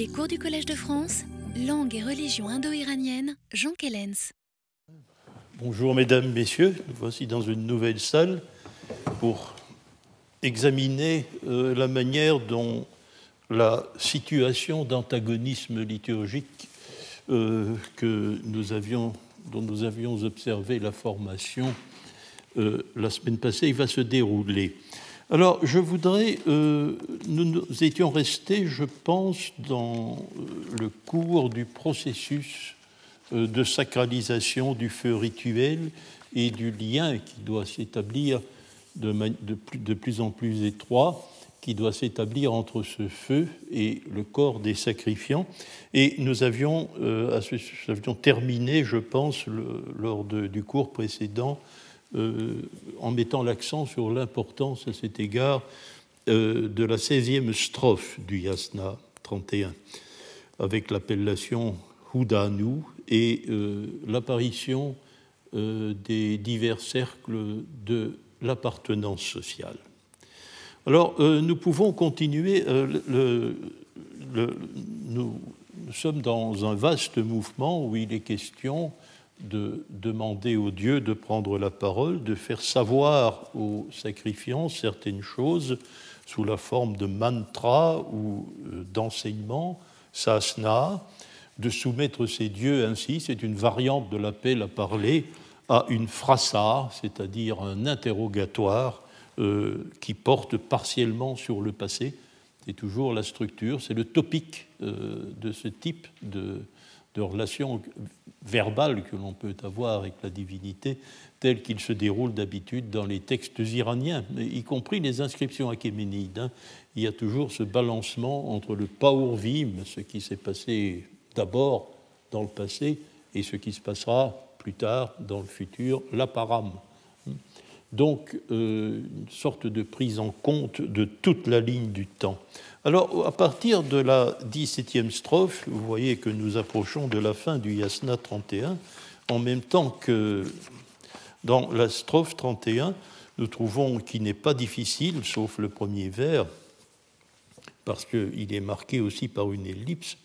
Les cours du Collège de France, langue et religion indo-iranienne, Jean Kellens. Bonjour mesdames, messieurs, nous voici dans une nouvelle salle pour examiner euh, la manière dont la situation d'antagonisme liturgique euh, que nous avions, dont nous avions observé la formation euh, la semaine passée va se dérouler. Alors, je voudrais. nous, nous, étions restés, je pense, dans le cours du processus de sacralisation du feu rituel et du lien qui doit s'établir de, plus, en plus étroit qui doit s'établir entre ce feu et le corps des sacrifiants. Et nous avions, euh, avions terminé, je pense, lors du cours précédent, euh, en mettant l'accent sur l'importance à cet égard euh, de la 16e strophe du Yasna 31, avec l'appellation Houdanu et euh, l'apparition euh, des divers cercles de l'appartenance sociale. Alors, euh, nous pouvons continuer. Nous, sommes dans un vaste mouvement où il est question de demander aux dieux de prendre la parole, de faire savoir aux sacrifiants certaines choses sous la forme de mantra ou d'enseignement, sasna, de soumettre ces dieux ainsi, c'est une variante de l'appel à parler à une frassa, c'est-à-dire un interrogatoire euh, qui porte partiellement sur le passé. C'est toujours la structure, c'est le topic euh, de ce type de, de relation verbale que l'on peut avoir avec la divinité, tel qu'il se déroule d'habitude dans les textes iraniens, y compris les inscriptions achéménides. Hein. Il y a toujours ce balancement entre le paurvim, ce qui s'est passé d'abord dans le passé et ce qui se passera plus tard dans le futur, l'aparam. Donc, euh, une sorte de prise en compte de toute la ligne du temps. Alors, à partir de la 17e strophe, vous voyez que nous approchons de la fin du Yasna 31, en même temps que dans la strophe 31, nous trouvons qu'il n'est pas difficile, sauf le premier vers, parce qu'il est marqué aussi par une ellipse,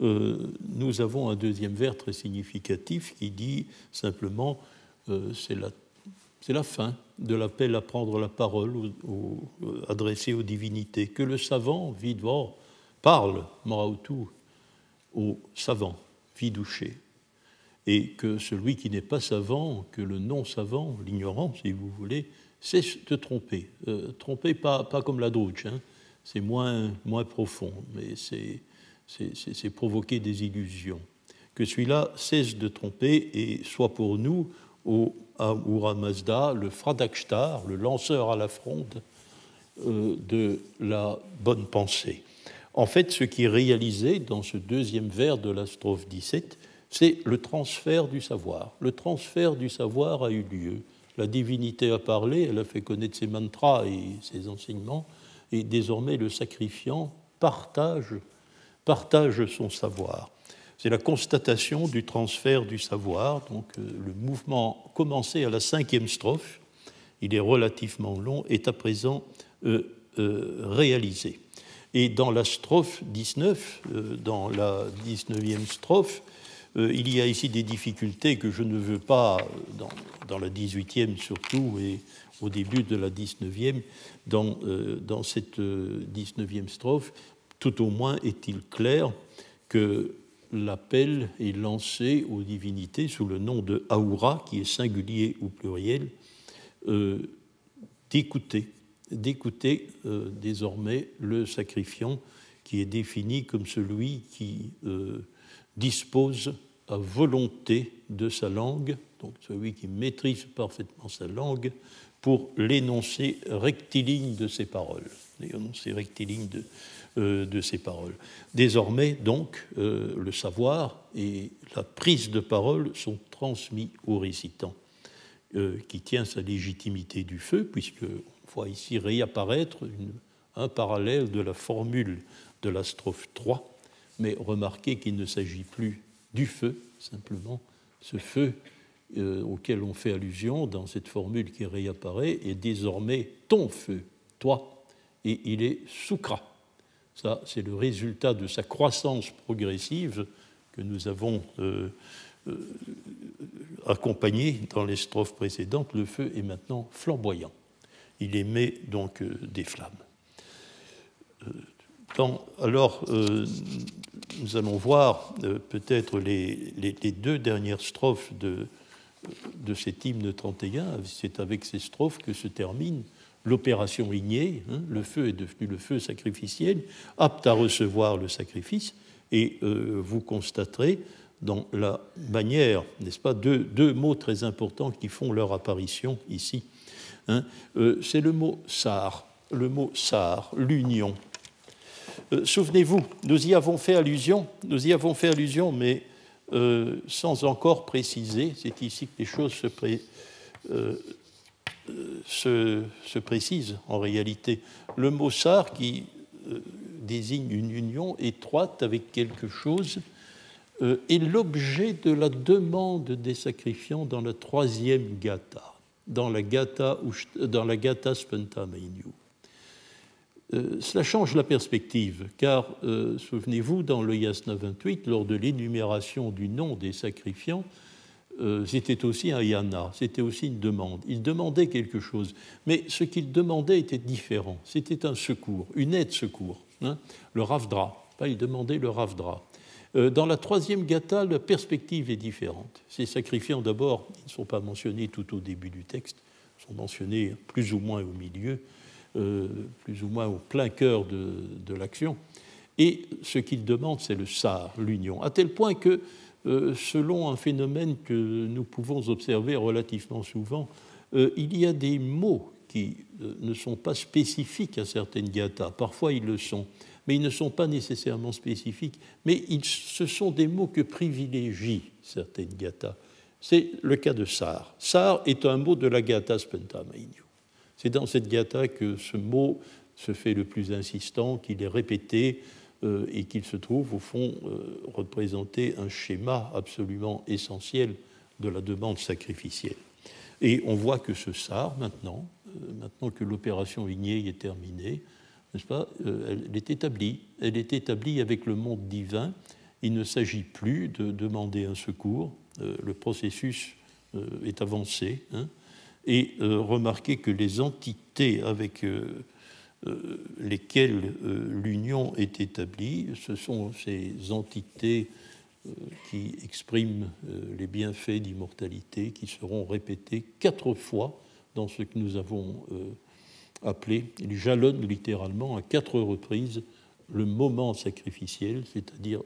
euh, nous avons un deuxième vers très significatif qui dit simplement euh, c'est la, la, fin de l'appel à prendre la parole ou, euh, adressé aux divinités. Que le savant, Vidvor, parle, Marautu, au savant, Vidouché. Et que celui qui n'est pas savant, que le non-savant, l'ignorant, si vous voulez, cesse de tromper. tromper pas, pas comme la douche, hein. c'est moins, moins profond, mais c'est provoquer des illusions. Que celui-là cesse de tromper et soit pour nous, au Ahura Mazda, le Fradakstar, le lanceur à la fronde euh, de la bonne pensée. En fait, ce qui est réalisé dans ce deuxième vers de la strophe 17, c'est le transfert du savoir. Le transfert du savoir a eu lieu. La divinité a parlé, elle a fait connaître ses mantras et ses enseignements, et désormais le sacrifiant partage partage son savoir. C'est la constatation du transfert du savoir. Donc euh, le mouvement commencé à la cinquième strophe, il est relativement long, est à présent euh, euh, réalisé. Et dans la strophe 19, dans la 19e strophe, il y a ici des difficultés que je ne veux pas, dans, la 18e surtout, et au début de la 19e, dans, dans cette 19e strophe, tout au moins est-il clair que l'appel est lancé aux divinités sous le nom de Aoura, qui est singulier ou pluriel, euh, d'écouter, d'écouter euh, désormais le sacrifiant qui est défini comme celui qui euh, dispose à volonté de sa langue, donc celui qui maîtrise parfaitement sa langue, pour l'énoncé rectiligne de ses paroles, l'énoncé rectiligne de, euh, de ces paroles. Désormais, donc, euh, le savoir et la prise de parole sont transmis au récitant, euh, qui tient sa légitimité du feu, puisqu'on voit ici réapparaître un parallèle de la formule de la strophe 3, mais remarquez qu'il ne s'agit plus du feu, simplement, ce feu auquel on fait allusion dans cette formule qui réapparaît est désormais ton feu, toi, et il est soukra, Ça, c'est le résultat de sa croissance progressive que nous avons euh, euh, accompagné dans les strophes précédentes. Le feu est maintenant flamboyant. Il émet donc euh, des flammes. alors, nous allons voir peut-être les, deux dernières strophes de, de cet hymne 31. C'est avec ces strophes que se termine l'opération ignée, hein, le feu est devenu le feu sacrificiel, apte à recevoir le sacrifice, et euh, vous constaterez dans la manière, n'est-ce pas, deux, mots très importants qui font leur apparition ici. Hein. Euh, c'est le mot sar, le mot sar, l'union. Euh, souvenez-vous, nous y avons fait allusion, nous y avons fait allusion, mais sans encore préciser. C'est ici que les choses se, pré, se, se précise en réalité. Le mot sar qui euh, désigne une union étroite avec quelque chose euh, est l'objet de la demande des sacrifiants dans la troisième gata, dans la gata, dans la euh, cela change la perspective, car souvenez-vous, dans le Yasna 28, lors de l'énumération du nom des sacrifiants, euh, c'était aussi un yana, c'était aussi une demande. Il demandait quelque chose, mais ce qu'il demandait était différent. C'était un secours, une aide secours, hein. le ravdra. il demandait le ravdra. Euh, dans la troisième gata, la perspective est différente. Ces sacrifiants, d'abord, ne sont pas mentionnés tout au début du texte, ils sont mentionnés plus ou moins au milieu, euh, plus ou moins au plein cœur de, l'action. Et ce qu'ils demandent, c'est le sar, l'union, à tel point que selon un phénomène que nous pouvons observer relativement souvent, euh, il y a des mots qui euh, ne sont pas spécifiques à certaines gathas. Parfois, ils le sont, mais ils ne sont pas nécessairement spécifiques. Mais ce sont des mots que privilégient certaines gathas. C'est le cas de sar. Sar est un mot de la gatha spentamainyo. C'est dans cette gatha que ce mot se fait le plus insistant, qu'il est répété euh, et qu'il se trouve au fond euh, représenter un schéma absolument essentiel de la demande sacrificielle. Et on voit que ce SAR, maintenant, euh, maintenant que l'opération Ignée est terminée, n'est-ce pas, elle est établie. Elle est établie avec le monde divin. Il ne s'agit plus de demander un secours. le processus est avancé. Hein, et remarquez que les entités avec euh, lesquelles euh, l'union est établie. Ce sont ces entités euh, qui expriment les bienfaits d'immortalité qui seront répétés quatre fois dans ce que nous avons appelé, ils jalonnent littéralement à quatre reprises le moment sacrificiel, c'est-à-dire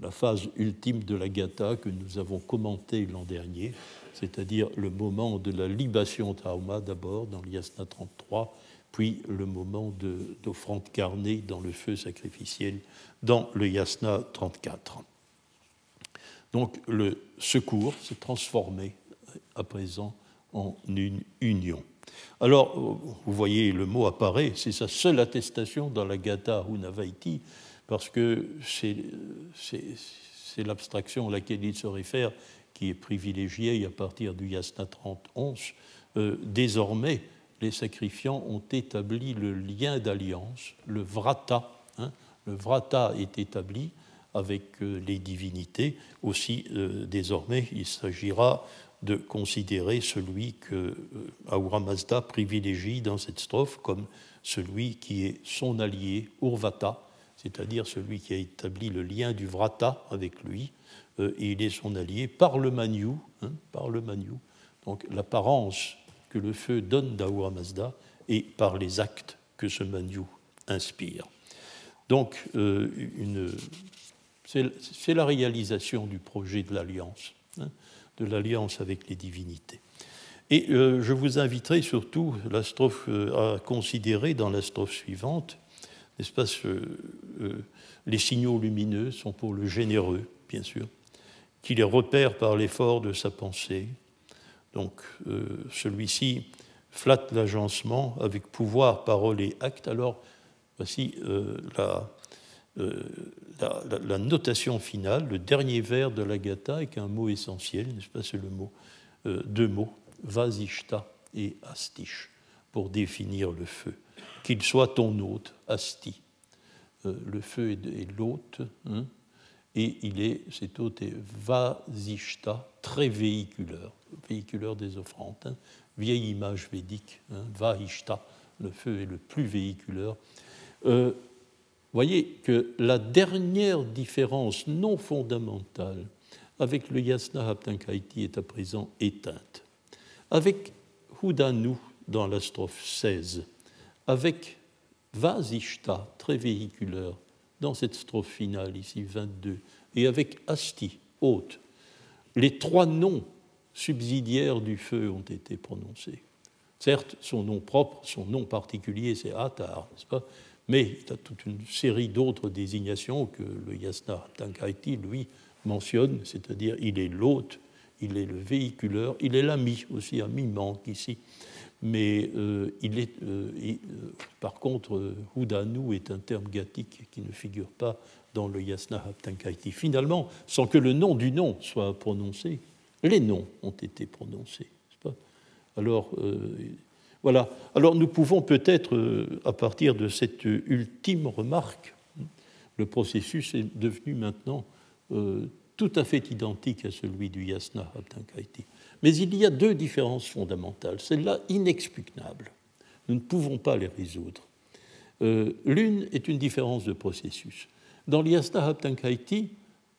la phase ultime de la gata que nous avons commenté l'an dernier, c'est-à-dire le moment de la libation tauma d'abord dans l'Yasna 33 puis le moment d'offrande carnée dans le feu sacrificiel dans le Yasna 34. Donc le secours s'est transformé à présent en une union. Alors, vous voyez, le mot apparaît, c'est sa seule attestation dans la Gata Unavaiti, parce que c'est l'abstraction à laquelle il se réfère qui est privilégiée à partir du Yasna 31. Euh, désormais, les sacrifiants ont établi le lien d'alliance, le vrata. Hein. le vrata est établi avec euh, les divinités. Aussi, euh, désormais, il s'agira de considérer celui que euh, Ahura Mazda privilégie dans cette strophe comme celui qui est son allié, Urvata, c'est-à-dire celui qui a établi le lien du vrata avec lui, et il est son allié par le Manyu, hein, par le Manyu. Donc l'apparence que le feu donne d'Ahura Mazda et par les actes que ce Manyu inspire. Donc, euh, c'est la réalisation du projet de l'alliance, hein, de l'alliance avec les divinités. Et euh, je vous inviterai surtout euh, à considérer dans la strophe suivante, n'est-ce les signaux lumineux sont pour le généreux, bien sûr, qui les repère par l'effort de sa pensée, donc euh, celui-ci flatte l'agencement avec pouvoir, parole et acte. Alors voici euh, euh, la, notation finale, le dernier vers de la Gata avec un mot essentiel, n'est-ce pas C'est le mot, deux mots, vasishta et astish, pour définir le feu. Qu'il soit ton hôte, asti. le feu est, l'hôte, hein, et il est, cet hôte est vasishta, très véhiculeur, véhiculeur des offrandes, hein. vieille image védique, hein, vahishta, le feu est le plus véhiculeur. Euh, voyez que la dernière différence non fondamentale avec le yasna haptankaiti est à présent éteinte. Avec Hudanu dans la strophe 16, avec Vasishta, très véhiculaire, dans cette strophe finale, ici 22, et avec Asti, haute, les trois noms subsidiaires du feu ont été prononcés. Certes, son nom propre, son nom particulier, c'est Atar, n'est-ce pas? Mais il y a toute une série d'autres désignations que le Yasna Tankaiti, lui, mentionne, c'est-à-dire il est l'hôte, il est le véhiculeur, il est l'ami aussi, ami manque ici. Mais euh, il est, euh, euh, par contre, Hudanu est un terme gathique qui ne figure pas dans le Yasna Haptankaiti. Finalement, sans que le nom du nom soit prononcé, les noms ont été prononcés. Alors, voilà. Alors, nous pouvons peut-être, à partir de cette ultime remarque, le processus est devenu maintenant tout à fait identique à celui du Yasna Haptankaiti. Mais il y a deux différences fondamentales, celles-là inexpugnable. Nous ne pouvons pas les résoudre. Euh, l'une est une différence de processus. Dans l'Yasna Haptankaiti,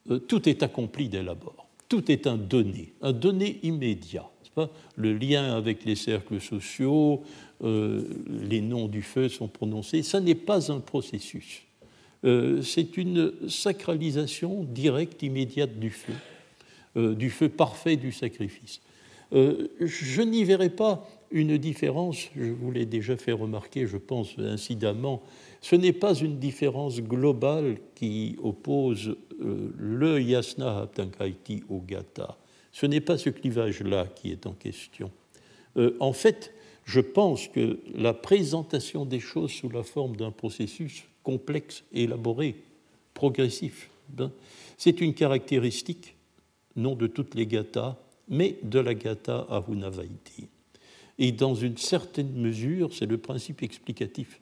euh, tout est accompli dès l'abord. Tout est un donné, un donné immédiat. Pas? Le lien avec les cercles sociaux, euh, les noms du feu sont prononcés. Ça n'est pas un processus. c'est une sacralisation directe, immédiate du feu, du feu parfait du sacrifice. Euh, je n'y verrai pas une différence, je vous l'ai déjà fait remarquer, je pense incidemment, ce n'est pas une différence globale qui oppose euh, le yasna haptankaiti au gata. Ce n'est pas ce clivage-là qui est en question. Euh, en fait, je pense que la présentation des choses sous la forme d'un processus complexe, élaboré, progressif, ben, c'est une caractéristique, non de toutes les gathas, mais de la Gata Ahunavaiti. Et dans une certaine mesure, c'est le principe explicatif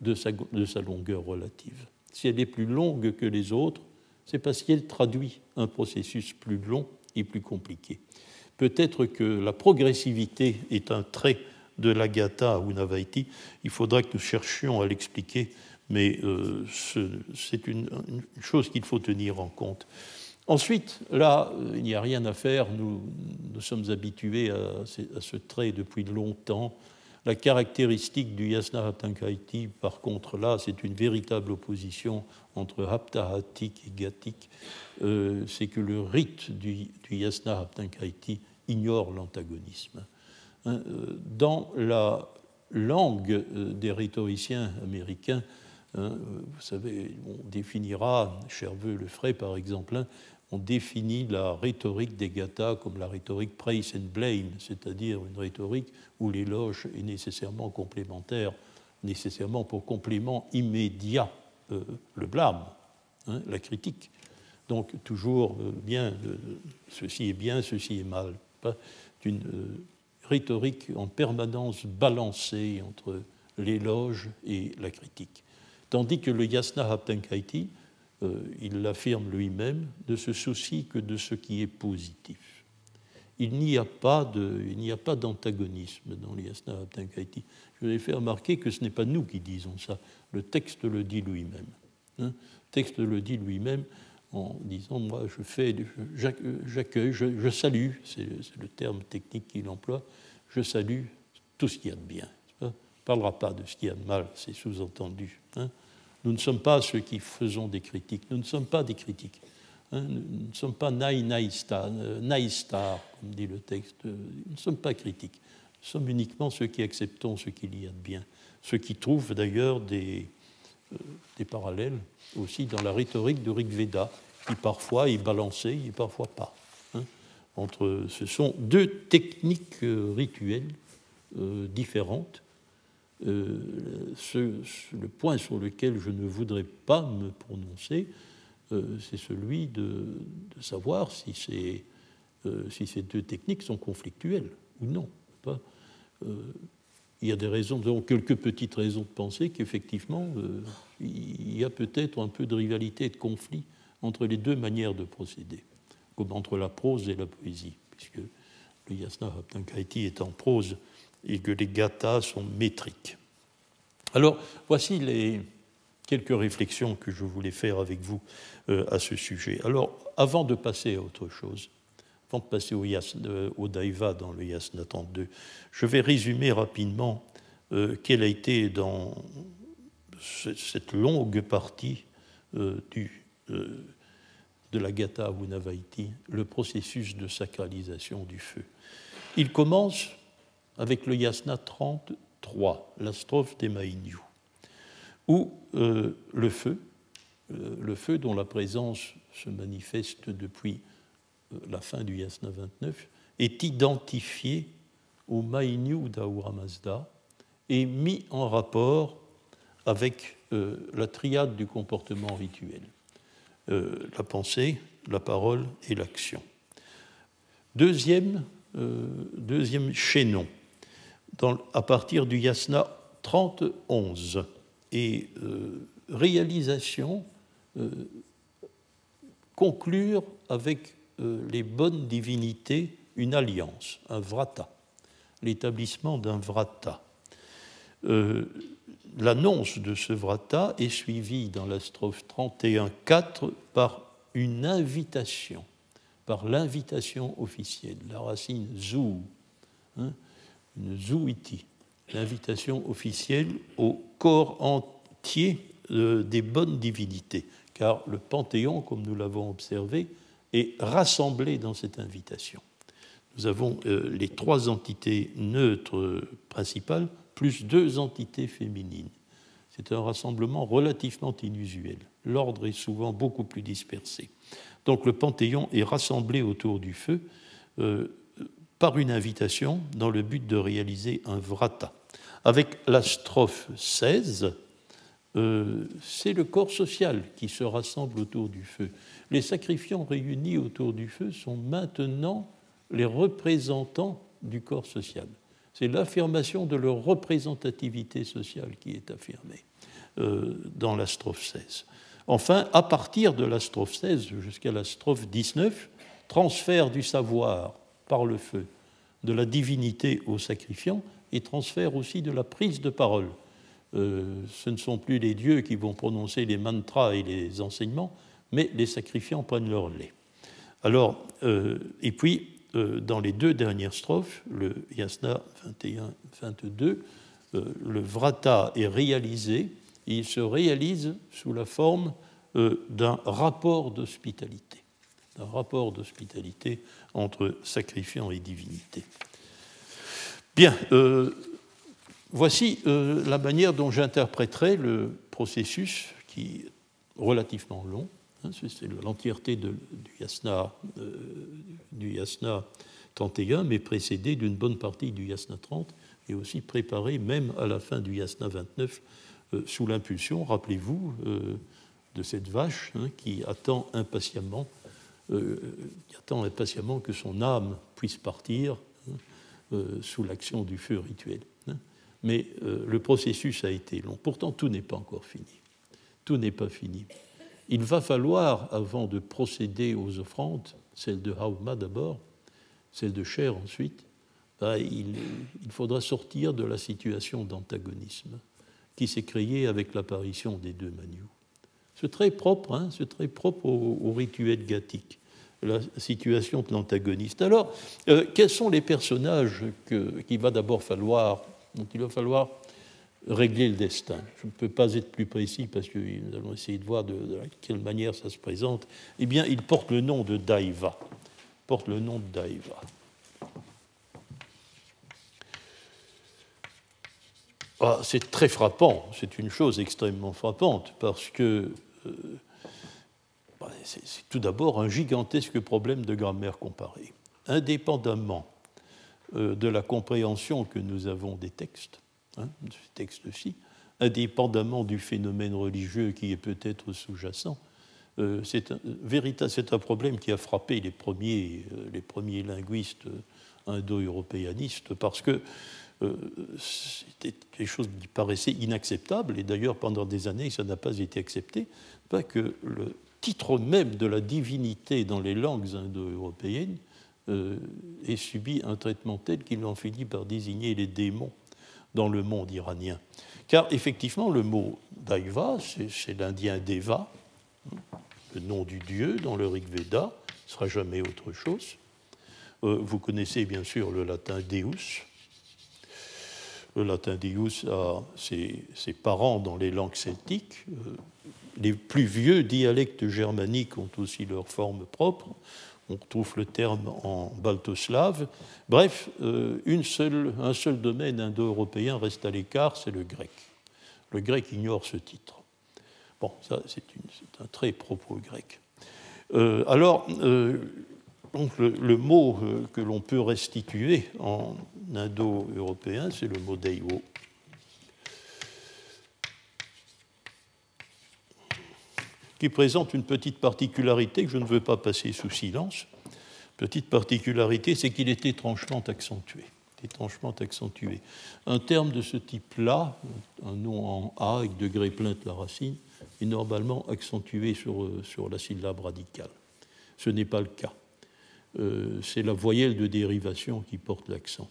de sa, de sa, longueur relative. Si elle est plus longue que les autres, c'est parce qu'elle traduit un processus plus long et plus compliqué. Peut-être que la progressivité est un trait de la Gata Ahunavaiti. Il faudra que nous cherchions à l'expliquer, mais euh, c'est une, chose qu'il faut tenir en compte. Ensuite, là, il n'y a rien à faire, nous, sommes habitués à, ce trait depuis longtemps. La caractéristique du yasna haptankaiti, par contre, là, c'est une véritable opposition entre haptahatik et gatik. Euh, c'est que le rite du, du yasna haptankaiti ignore l'antagonisme. Euh, dans la langue euh, des rhétoriciens américains, hein, vous savez, on définira, Cherveux le ferait par exemple, hein, on définit la rhétorique des gathas comme la rhétorique praise and blame, c'est-à-dire une rhétorique où l'éloge est nécessairement complémentaire, nécessairement pour complément immédiat euh, le blâme, hein, la critique. Donc toujours euh, bien, euh, ceci est bien, ceci est mal. Pas une rhétorique en permanence balancée entre l'éloge et la critique. Tandis que le yasna haptankaiti, euh, il l'affirme lui-même, ne se soucie que de ce qui est positif. Il n'y a pas d'antagonisme dans l'Yasna Abtankaiti. Je vous ai fait remarquer que ce n'est pas nous qui disons ça, le texte le dit lui-même. Hein. le texte le dit lui-même en disant Moi, je fais, j'accueille, je, salue, c'est le terme technique qu'il emploie, je salue tout ce qu'il y a de bien. Il ne parlera pas de ce qu'il y a de mal, c'est sous-entendu. Hein. Nous ne sommes pas ceux qui faisons des critiques. Nous ne sommes pas des critiques. Hein. nous ne sommes pas naï naïstar, comme dit le texte. Nous ne sommes pas critiques. Nous sommes uniquement ceux qui acceptons ce qu'il y a de bien. Ceux qui trouvent d'ailleurs des, euh, des parallèles aussi dans la rhétorique de Rig Veda, qui parfois est balancée et parfois pas. Hein. entre, ce sont deux techniques euh, rituelles euh, différentes euh, le point sur lequel je ne voudrais pas me prononcer, euh, c'est celui de, savoir si ces, euh, si ces, deux techniques sont conflictuelles ou non. il y a des raisons, donc quelques petites raisons de penser qu'effectivement, il y a peut-être un peu de rivalité et de conflit entre les deux manières de procéder, comme entre la prose et la poésie, puisque le yasna haptankaiti est en prose et que les gathas sont métriques. Alors, voici les quelques réflexions que je voulais faire avec vous euh, à ce sujet. Alors, avant de passer à autre chose, avant de passer au, euh, au Daiva dans le Yasna 32, je vais résumer rapidement euh, quel a été dans cette longue partie du, de la Gatha Unavaiti le processus de sacralisation du feu. Il commence avec le Yasna 33, la strophe des Maïniou, où le feu, le feu dont la présence se manifeste depuis euh, la fin du Yasna 29, est identifié au Mainyu d'Ahura Mazda et mis en rapport avec euh, la triade du comportement rituel, euh, la pensée, la parole et l'action. Deuxième, deuxième chaînon, à partir du Yasna 31, et réalisation conclure avec euh, les bonnes divinités une alliance, un vrata, l'établissement d'un vrata. Euh, l'annonce de ce vrata est suivie dans la strophe 31.4 par une invitation, par l'invitation officielle, la racine zou, hein, zouiti, l'invitation officielle au corps entier euh, des bonnes divinités car le Panthéon, comme nous l'avons observé, est rassemblé dans cette invitation. Nous avons euh, les trois entités neutres principales, plus deux entités féminines. C'est un rassemblement relativement inusuel. L'ordre est souvent beaucoup plus dispersé. Donc le Panthéon est rassemblé autour du feu euh, par une invitation dans le but de réaliser un vrata. Avec la strophe 16, euh, c'est le corps social qui se rassemble autour du feu. Les sacrifiants réunis autour du feu sont maintenant les représentants du corps social. C'est l'affirmation de leur représentativité sociale qui est affirmée euh, dans la strophe 16. Enfin, à partir de la strophe 16 jusqu'à la strophe 19, transfert du savoir par le feu de la divinité au sacrifiant et transfert aussi de la prise de parole euh, ce ne sont plus les dieux qui vont prononcer les mantras et les enseignements, mais les sacrifiants prennent leur lait. Alors, euh, et puis, euh, dans les deux dernières strophes, le Yasna 21-22, le vrata est réalisé, et il se réalise sous la forme d'un rapport d'hospitalité, d'un rapport d'hospitalité entre sacrifiant et divinité. Bien, Voici euh, la manière dont j'interpréterai le processus qui est relativement long. Hein, c'est l'entièreté du, yasna, euh, du yasna 31, mais précédé d'une bonne partie du yasna 30 et aussi préparé même à la fin du yasna 29 euh, sous l'impulsion, rappelez-vous, de cette vache hein, qui attend impatiemment, qui attend impatiemment que son âme puisse partir hein, sous l'action du feu rituel mais euh, le processus a été long. Pourtant, tout n'est pas encore fini. Tout n'est pas fini. Il va falloir, avant de procéder aux offrandes, celle de Hauma d'abord, celle de Cher ensuite, bah, il, faudra sortir de la situation d'antagonisme qui s'est créée avec l'apparition des deux manious. C'est très propre, hein, c'est très propre au, rituel gathique, la situation de l'antagoniste. Alors, euh, quels sont les personnages qu'il va d'abord falloir donc il va falloir régler le destin? Je ne peux pas être plus précis parce que nous allons essayer de voir de, quelle manière ça se présente. Eh bien, il porte le nom de Daiva. porte le nom de Daiva. Ah, c'est très frappant, c'est une chose extrêmement frappante parce que c'est tout d'abord un gigantesque problème de grammaire comparée. Indépendamment euh, de la compréhension que nous avons des textes, hein, de ces textes-ci, indépendamment du phénomène religieux qui est peut-être sous-jacent. Euh, c'est un, un, problème qui a frappé les premiers, euh, les premiers linguistes indo-européanistes parce que c'était quelque chose qui paraissait inacceptable, et d'ailleurs pendant des années ça n'a pas été accepté, pas que le titre même de la divinité dans les langues indo-européennes ait subi un traitement tel qu'il en finit par désigner les démons dans le monde iranien. Car effectivement, le mot Daiva, c'est l'indien Deva, le nom du dieu dans le Rig Veda, ne sera jamais autre chose. Euh, vous connaissez bien sûr le latin Deus. Le latin Deus a ses, parents dans les langues celtiques. Euh, les plus vieux dialectes germaniques ont aussi leur forme propre. On trouve le terme en baltoslave. Bref, euh, une seule, un seul domaine indo-européen reste à l'écart, c'est le grec. Le grec ignore ce titre. Bon, ça, c'est un très propos grec. Euh, alors, donc le, mot que l'on peut restituer en indo-européen, c'est le mot deiwo. qui présente une petite particularité que je ne veux pas passer sous silence. Petite particularité, c'est qu'il est étrangement accentué. Étrangement accentué. Un terme de ce type-là, un nom en A avec degré plein de la racine, est normalement accentué sur, sur la syllabe radicale. Ce n'est pas le cas. Euh, c'est la voyelle de dérivation qui porte l'accent.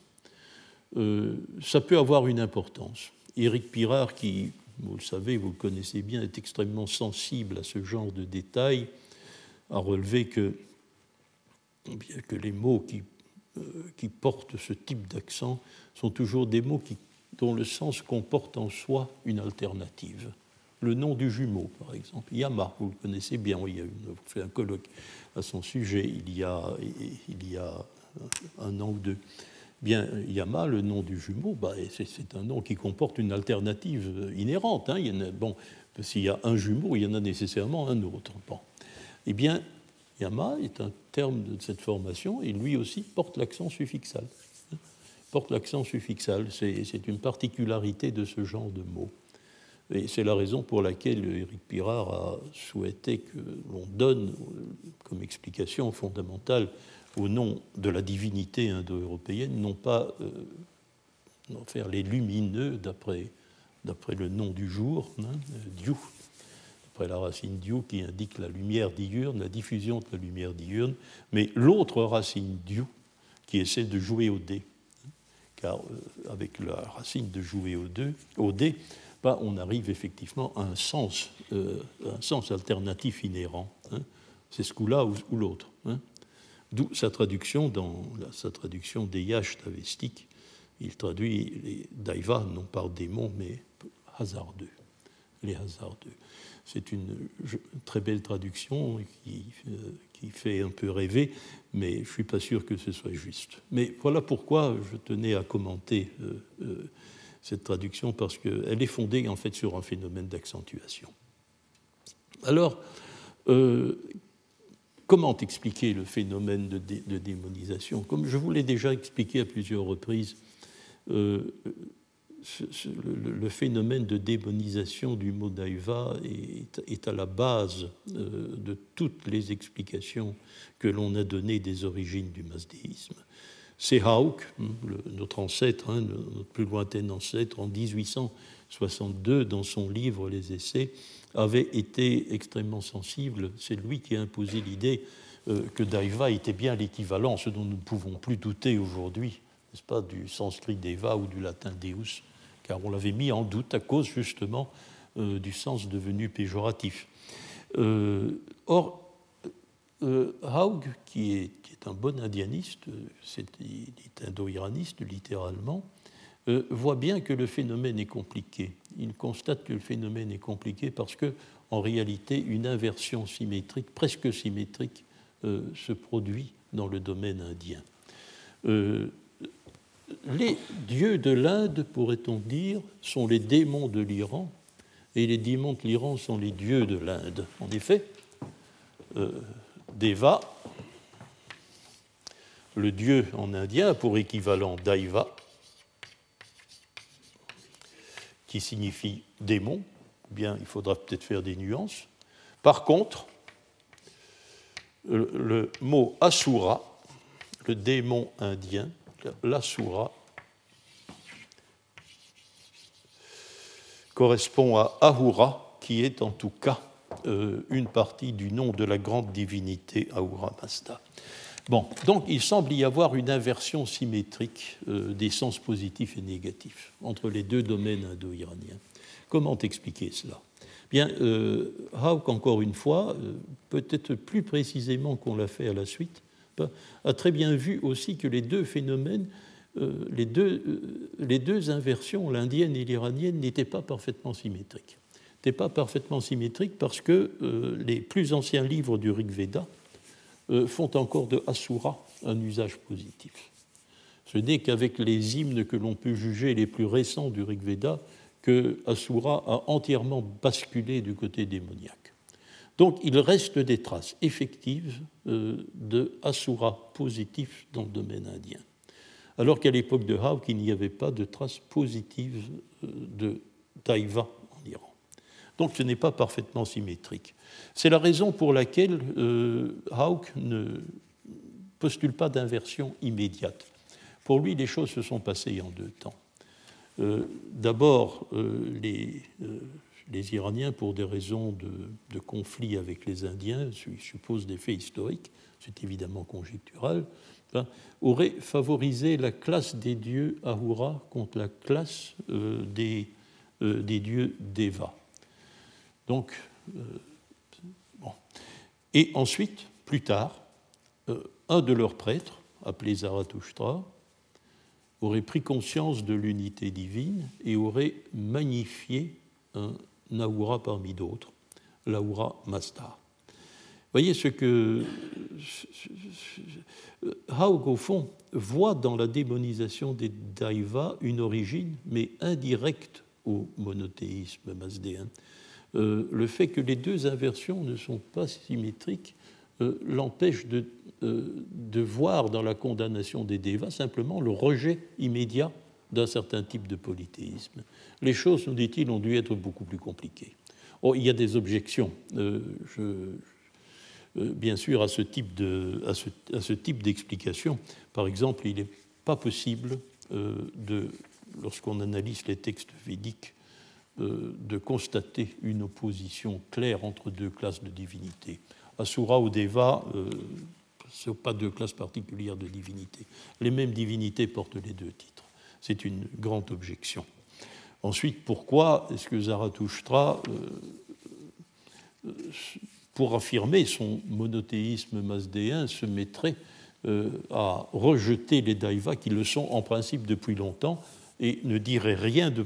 Euh, ça peut avoir une importance. Éric Pirard, qui vous le savez, vous le connaissez bien, est extrêmement sensible à ce genre de détails, a relevé que, bien que les mots qui, euh, qui portent ce type d'accent sont toujours des mots dont le sens comporte en soi une alternative. Le nom du jumeau, par exemple, Yama, vous le connaissez bien, il y a une, fait un colloque à son sujet il y a un an ou deux bien Yama, le nom du jumeau, bah, c'est un nom qui comporte une alternative inhérente. Hein. Bon, s'il y a un jumeau, il y en a nécessairement un autre. Eh bien, Yama est un terme de cette formation et lui aussi porte l'accent suffixal. Porte l'accent suffixal, c'est une particularité de ce genre de mot. Et c'est la raison pour laquelle Éric Pirard a souhaité que l'on donne comme explication fondamentale au nom de la divinité indo-européenne, non pas euh, faire les lumineux d'après, le nom du jour, hein, d'après la racine Dieu qui indique la lumière diurne, la diffusion de la lumière diurne, mais l'autre racine Dieu qui essaie de jouer au dé. Car euh, avec la racine de jouer au, au dé on arrive effectivement à un sens, euh, un sens alternatif inhérent. Hein. C'est ce coup-là ou, ou l'autre. Hein. D'où sa traduction dans sa traduction des Yash tavestiques. Il traduit les Daiva, non par démons, mais hasardeux. Les hasardeux. C'est une très belle traduction qui, euh, qui, fait un peu rêver, mais je ne suis pas sûr que ce soit juste. Mais voilà pourquoi je tenais à commenter euh, euh, cette traduction, parce qu'elle est fondée en fait sur un phénomène d'accentuation. Alors, Comment expliquer le phénomène de, démonisation? Comme je vous l'ai déjà expliqué à plusieurs reprises, euh, le, phénomène de démonisation du mot daïva est, à la base euh, de toutes les explications que l'on a données des origines du masdéisme. C'est Hauck, hein, notre ancêtre, hein, notre plus lointain ancêtre, en 1862, dans son livre Les Essais, avait été extrêmement sensible. C'est lui qui a imposé l'idée euh, que Daiva était bien l'équivalent, ce dont nous ne pouvons plus douter aujourd'hui, n'est-ce pas, du sanskrit Deva ou du latin Deus, car on l'avait mis en doute à cause justement euh, du sens devenu péjoratif. Euh, or, Haug, qui est, un bon indianiste, c'est, il est indo-iraniste littéralement, euh, voit bien que le phénomène est compliqué. Il constate que le phénomène est compliqué parce que, en réalité, une inversion symétrique, presque symétrique, euh, se produit dans le domaine indien. Euh, les dieux de l'Inde, pourrait-on dire, sont les démons de l'Iran, et les démons de l'Iran sont les dieux de l'Inde. En effet, Deva, le dieu en indien, pour équivalent Daiva, qui signifie démon, bien il faudra peut-être faire des nuances. Par contre, le, mot asura, le démon indien, l'asura, correspond à Ahura, qui est en tout cas euh, une partie du nom de la grande divinité Ahura Bon, donc il semble y avoir une inversion symétrique euh, des sens positifs et négatifs entre les deux domaines indo-iraniens. Comment expliquer cela? Bien, euh, encore une fois, euh, peut-être plus précisément qu'on l'a fait à la suite, a très bien vu aussi que les deux phénomènes, les, deux, les deux inversions, l'indienne et l'iranienne, n'étaient pas parfaitement symétriques. N'étaient pas parfaitement symétriques parce que les plus anciens livres du Rig Veda, euh, font encore de Asura un usage positif. Ce n'est qu'avec les hymnes que l'on peut juger les plus récents du Rig Veda que Asura a entièrement basculé du côté démoniaque. Donc il reste des traces effectives euh, de Asura positif dans le domaine indien. Alors qu'à l'époque de Hawk, il n'y avait pas de traces positives euh, de Taïva. Donc ce n'est pas parfaitement symétrique. C'est la raison pour laquelle euh, Hauck ne postule pas d'inversion immédiate. Pour lui, les choses se sont passées en deux temps. Euh, d'abord, euh, les, Iraniens, pour des raisons de, conflit avec les Indiens, je suppose des faits historiques, c'est évidemment conjectural, hein, auraient favorisé la classe des dieux Ahura contre la classe des dieux Deva. Donc, et ensuite, plus tard, euh, un de leurs prêtres, appelé Zarathustra, aurait pris conscience de l'unité divine et aurait magnifié un Naoura parmi d'autres, l'Aura Mastar. Voyez ce que Haug, au fond, voit dans la démonisation des Daivas une origine, mais indirecte au monothéisme masdéen. Euh, le fait que les deux inversions ne sont pas symétriques euh, l'empêche de, euh, de, voir dans la condamnation des dévas simplement le rejet immédiat d'un certain type de polythéisme. Les choses, nous dit-il, ont dû être beaucoup plus compliquées. Oh, il y a des objections, bien sûr, à ce type d'explication. Par exemple, il n'est pas possible de, lorsqu'on analyse les textes védiques, de constater une opposition claire entre deux classes de divinités. Asura ou Deva, euh, ce sont pas deux classes particulières de divinités. Les mêmes divinités portent les deux titres. C'est une grande objection. Ensuite, pourquoi est-ce que Zarathustra, euh, pour affirmer son monothéisme masdéen, se mettrait à rejeter les daivas qui le sont en principe depuis longtemps et ne dirait rien de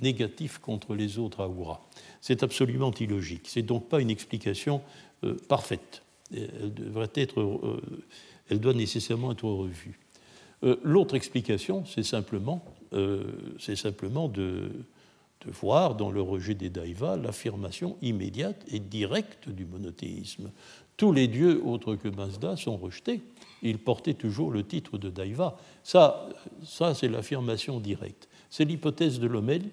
négatif contre les autres Ahura. C'est absolument illogique. C'est donc pas une explication euh, parfaite. Elle, devrait être, euh, elle doit nécessairement être revue. Euh, l'autre explication, c'est simplement, c'est simplement de, voir dans le rejet des Daivas l'affirmation immédiate et directe du monothéisme. Tous les dieux autres que Mazda sont rejetés. Ils portaient toujours le titre de Daiva. Ça, ça c'est l'affirmation directe. C'est l'hypothèse de Lomel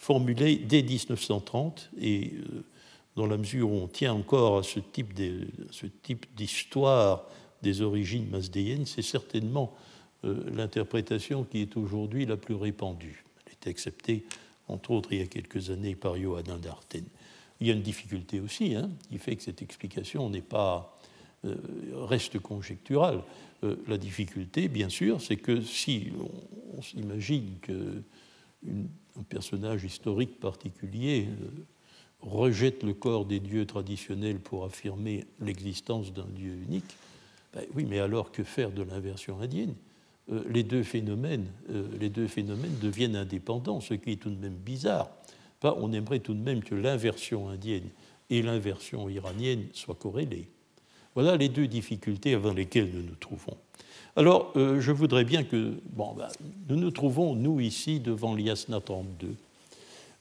formulée dès 1930 et euh, dans la mesure où on tient encore à ce type d'histoire des origines masdéennes, c'est certainement euh, l'interprétation qui est aujourd'hui la plus répandue. Elle est acceptée, entre autres, il y a quelques années par Johannin d'Arten. Il y a une difficulté aussi, hein, qui fait que cette explication n'est pas euh, reste conjecturale. la difficulté, bien sûr, c'est que si on, on s'imagine que une, un personnage historique particulier euh, rejette le corps des dieux traditionnels pour affirmer l'existence d'un dieu unique, ben oui, mais alors que faire de l'inversion indienne? Euh, les, deux phénomènes, euh, les deux phénomènes deviennent indépendants, ce qui est tout de même bizarre. on aimerait tout de même que l'inversion indienne et l'inversion iranienne soient corrélées. Voilà les deux difficultés avant lesquelles nous nous trouvons. Alors, euh, je voudrais bien que. Bon, ben, nous nous trouvons, nous, ici, devant l'Yasna 32.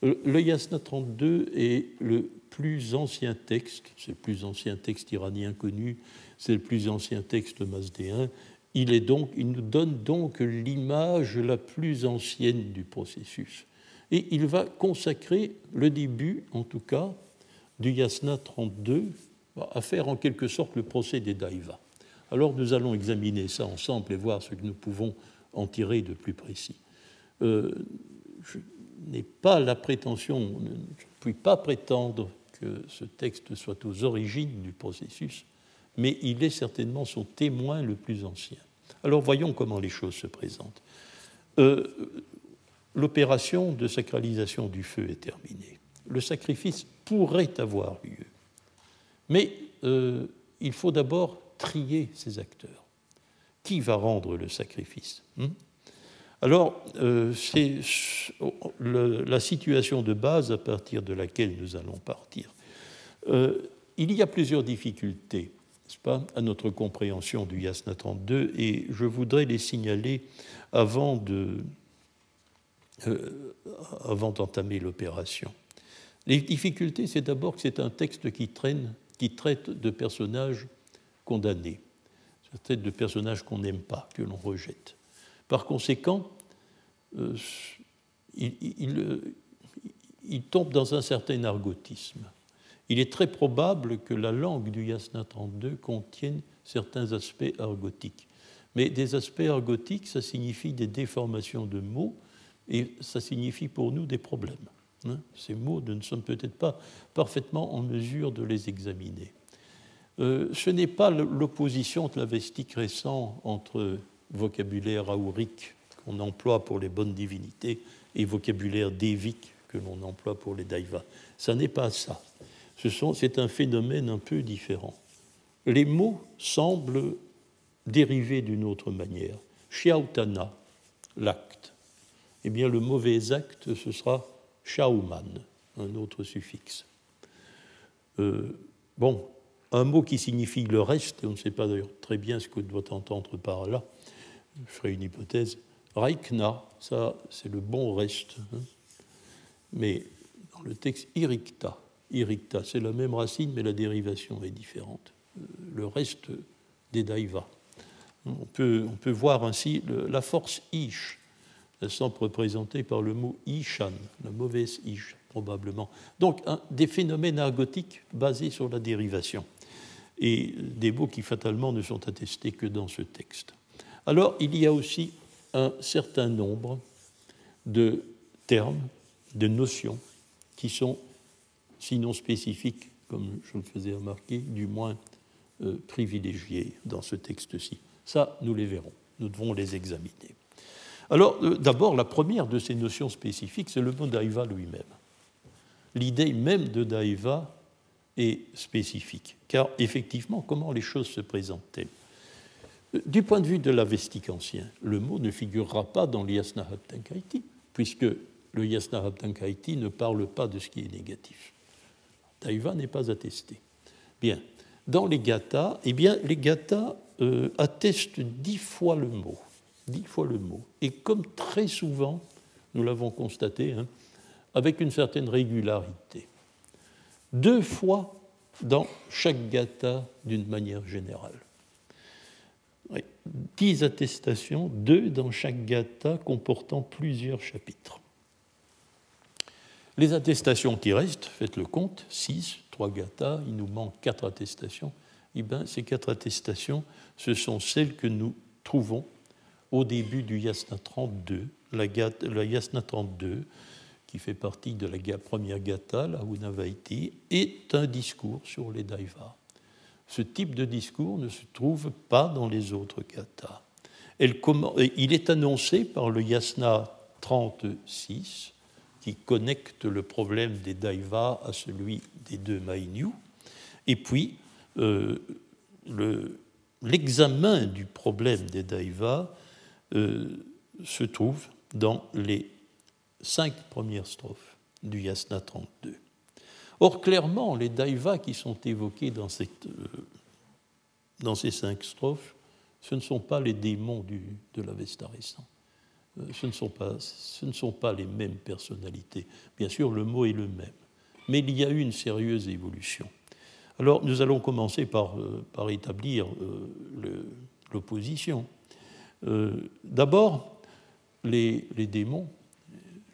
Euh, le Yasna 32 est le plus ancien texte, c'est le plus ancien texte iranien connu, c'est le plus ancien texte mazdéen. Il, est donc, il nous donne donc l'image la plus ancienne du processus. Et il va consacrer le début, en tout cas, du Yasna 32 à faire en quelque sorte le procès des Daïvas. Alors nous allons examiner ça ensemble et voir ce que nous pouvons en tirer de plus précis. Euh, n'est pas la prétention, je ne puis pas prétendre que ce texte soit aux origines du processus, mais il est certainement son témoin le plus ancien. Alors voyons comment les choses se présentent. Euh, l'opération de sacralisation du feu est terminée. Le sacrifice pourrait avoir lieu, mais euh, il faut d'abord trier ces acteurs. Qui va rendre le sacrifice hein Alors, euh, c'est la situation de base à partir de laquelle nous allons partir. il y a plusieurs difficultés pas, à notre compréhension du Yasna 32, et je voudrais les signaler avant de, euh, avant d'entamer l'opération. Les difficultés, c'est d'abord que c'est un texte qui, traîne, qui traite de personnages condamnés, traite de personnages qu'on n'aime pas, que l'on rejette. Par conséquent, euh, il, il, il tombe dans un certain argotisme il est très probable que la langue du Yasna 32 contienne certains aspects argotiques. Mais des aspects argotiques, ça signifie des déformations de mots et ça signifie pour nous des problèmes. Hein. Ces mots, nous ne sommes peut-être pas parfaitement en mesure de les examiner. Euh, ce n'est pas l'opposition tlavestique récent entre vocabulaire aurique qu'on emploie pour les bonnes divinités et vocabulaire dévique que l'on emploie pour les daivas. Ça n'est pas ça c'est un phénomène un peu différent. Les mots semblent dériver d'une autre manière. Shiautana, l'acte. Eh bien, le mauvais acte, ce sera shauman, un autre suffixe. Euh, bon, un mot qui signifie le reste, et on ne sait pas d'ailleurs très bien ce que doit entendre par là, je ferai une hypothèse. Raikna, ça c'est le bon reste. Hein. Mais dans le texte irikta, iricta. C'est la même racine, mais la dérivation est différente. Le reste des daivas. On peut, on peut voir ainsi la force ish, semble représentée par le mot ishan, la mauvaise ish, probablement. Donc, des phénomènes argotiques basés sur la dérivation, et des mots qui fatalement ne sont attestés que dans ce texte. Alors, il y a aussi un certain nombre de termes, de notions qui sont sinon spécifique, comme je le faisais remarquer, du moins euh, privilégié dans ce texte-ci. Ça, nous les verrons, nous devons les examiner. Alors, euh, d'abord, la première de ces notions spécifiques, c'est le mot daïva lui-même. L'idée même de daïva est spécifique, car effectivement, comment les choses se présentent-elles? Euh, Du point de vue de l'avestique ancien, le mot ne figurera pas dans l'Yasna puisque le Yasna ne parle pas de ce qui est négatif. Taïva n'est pas attesté. Bien. Dans les gathas, eh bien, les gathas euh, attestent dix fois le mot. Dix fois le mot. Et comme très souvent, nous l'avons constaté, hein, avec une certaine régularité. Deux fois dans chaque gatha d'une manière générale. Dix attestations, deux dans chaque gatha comportant plusieurs chapitres. Les attestations qui restent, faites le compte, 6, 3 gathas, il nous manque 4 attestations. Eh bien, ces 4 attestations, ce sont celles que nous trouvons au début du Yasna 32. La, la Yasna 32, qui fait partie de la première gatha, la Unavaiti, est un discours sur les daivas. Ce type de discours ne se trouve pas dans les autres gathas. il est annoncé par le Yasna 36 qui connecte le problème des daivas à celui des deux Mainyu. Et puis, euh, l'examen du problème des daivas euh, se trouve dans les cinq premières strophes du Yasna 32. Or, clairement, les daivas qui sont évoqués euh, dans ces cinq strophes, ce ne sont pas les démons du, de l'Avesta récent. Euh, ce ne, sont pas, ce ne sont pas les mêmes personnalités. Bien sûr, le mot est le même, mais il y a eu une sérieuse évolution. Alors, nous allons commencer par, euh, établir euh, l'opposition. D'abord, les, démons,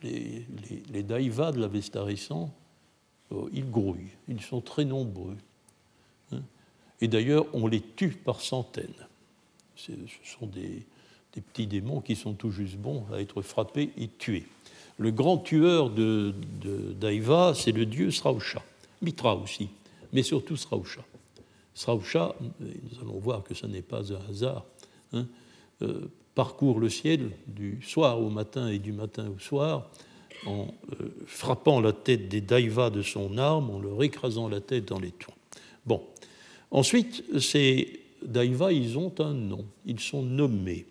les, les, daivas de l'Avesta récent, ils grouillent, ils sont très nombreux. Hein. Et d'ailleurs, on les tue par centaines. Ce sont des, petits démons qui sont tout juste bons à être frappés et tués. Le grand tueur de, d'Aïva, c'est le dieu Srausha, Mitra aussi, mais surtout Srausha. Srausha, nous allons voir que ce n'est pas un hasard, hein, euh, parcourt le ciel du soir au matin et du matin au soir en euh, frappant la tête des daivas de son arme, en leur écrasant la tête dans les toits. Bon. Ensuite, ces daivas, ils ont un nom, ils sont nommés.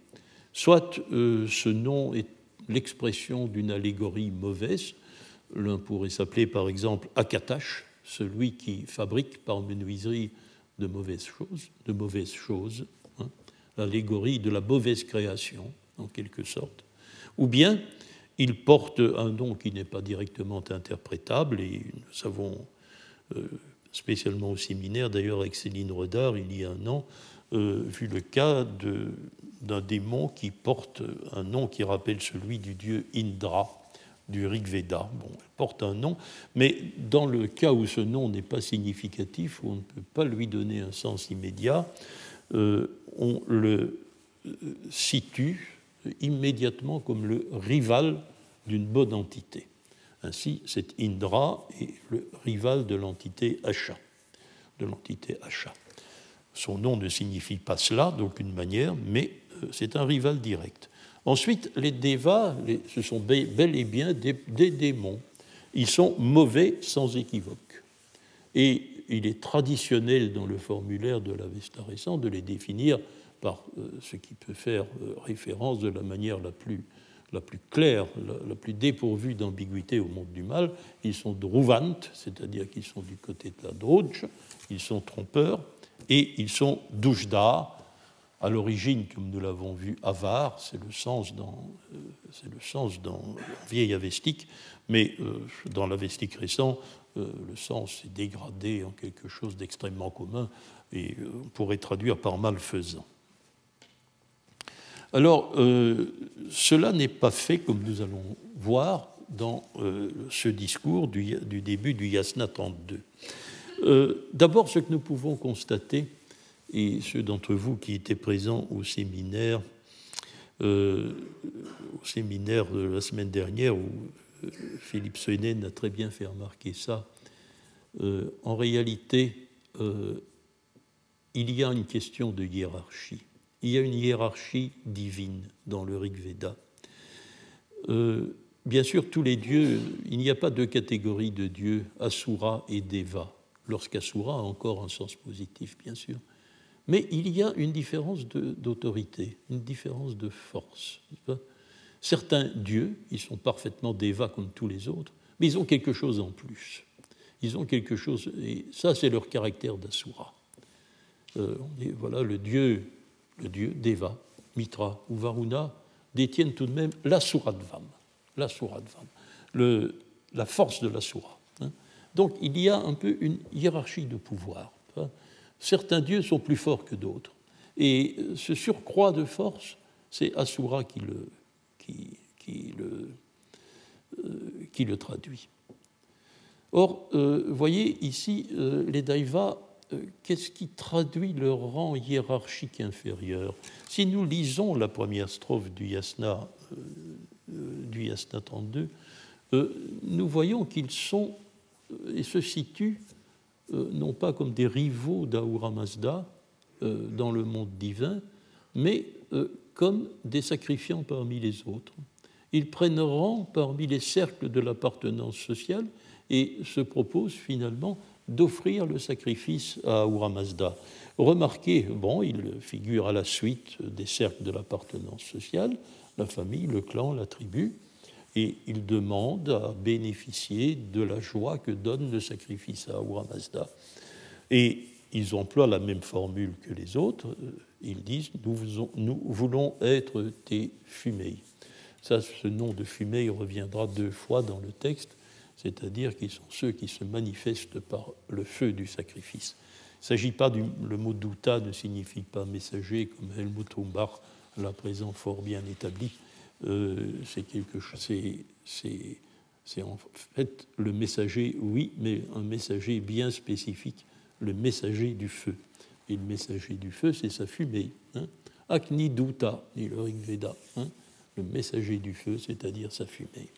Soit euh, ce nom est l'expression d'une allégorie mauvaise, l'un pourrait s'appeler par exemple Akatash, celui qui fabrique par menuiserie de mauvaises choses, de mauvaises choses, l'allégorie de la mauvaise création, en quelque sorte. Ou bien il porte un nom qui n'est pas directement interprétable, et nous savons, euh, spécialement au séminaire, d'ailleurs avec Céline Redard, il y a un an, euh, vu le cas d'un démon qui porte un nom qui rappelle celui du dieu Indra du Rig Veda. Bon, il porte un nom, mais dans le cas où ce nom n'est pas significatif, où on ne peut pas lui donner un sens immédiat, on le situe immédiatement comme le rival d'une bonne entité. Ainsi, cet Indra est le rival de l'entité Asha, de l'entité Asha. Son nom ne signifie pas cela d'aucune manière, mais euh, c'est un rival direct. Ensuite, les Devas, ce sont bel et bien des, démons. Ils sont mauvais sans équivoque. Et il est traditionnel dans le formulaire de l'Avesta récent de les définir par euh, ce qui peut faire euh, référence de la manière la plus, la plus claire, la, plus dépourvue d'ambiguïté au monde du mal. Ils sont drouvant, c'est-à-dire qu'ils sont du côté de la drouge, ils sont trompeurs, et ils sont douchda, à l'origine, comme nous l'avons vu, avare, c'est le sens dans, euh, c'est dans vieil avestique, mais dans l'avestique récent, le sens est dégradé en quelque chose d'extrêmement commun, et on pourrait traduire par malfaisant. Alors, euh, cela n'est pas fait, comme nous allons voir, dans euh, ce discours du, début du Yasna 32. Euh, d'abord, ce que nous pouvons constater, et ceux d'entre vous qui étaient présents au séminaire, au séminaire de la semaine dernière, où Philippe Soenen a très bien fait remarquer ça, en réalité, il y a une question de hiérarchie il y a une hiérarchie divine dans le Rig Veda. Euh, bien sûr, tous les dieux, il n'y a pas deux catégories de dieux, Asura et Deva, lorsqu'Asura a encore un sens positif, bien sûr. Mais il y a une différence d'autorité, une différence de force. Certains dieux, ils sont parfaitement Deva comme tous les autres, mais ils ont quelque chose en plus. Ils ont quelque chose, et ça c'est leur caractère d'Asura. Euh, voilà, le dieu le dieu Deva, Mitra ou Varuna, détiennent tout de même la Suradvam, la force de la Sura. Hein. Donc il y a un peu une hiérarchie de pouvoir. Certains dieux sont plus forts que d'autres. Et ce surcroît de force, c'est Asura qui le, qui, le, euh, qui le traduit. Or, euh, voyez ici, euh, les Daivas qu'est-ce qui traduit le rang hiérarchique inférieur? Si nous lisons la première strophe du Yasna, du Yasna 32, nous voyons qu'ils sont et se situent non pas comme des rivaux d'Ahura Mazda dans le monde divin, mais comme des sacrifiants parmi les autres. Ils prennent rang parmi les cercles de l'appartenance sociale et se proposent finalement d'offrir le sacrifice à Ahura Mazda. Remarquez, bon, il figure à la suite des cercles de l'appartenance sociale, la famille, le clan, la tribu, et il demande à bénéficier de la joie que donne le sacrifice à Ahura Mazda. Ils emploient la même formule que les autres. Ils disent Nous, voulons être tes fumées. Ça, ce nom de fumée reviendra deux fois dans le texte c'est-à-dire qu'ils sont ceux qui se manifestent par le feu du sacrifice. Il s'agit pas du le mot douta ne signifie pas messager comme Helmut Humbach l'a présent fort bien établi. Euh, c'est quelque c'est en fait le messager, oui, mais un messager bien spécifique, le messager du feu. Et le messager du feu, c'est sa fumée. Hein. Akni Duta, dit le Rig Veda, hein. le messager du feu, c'est-à-dire sa fumée.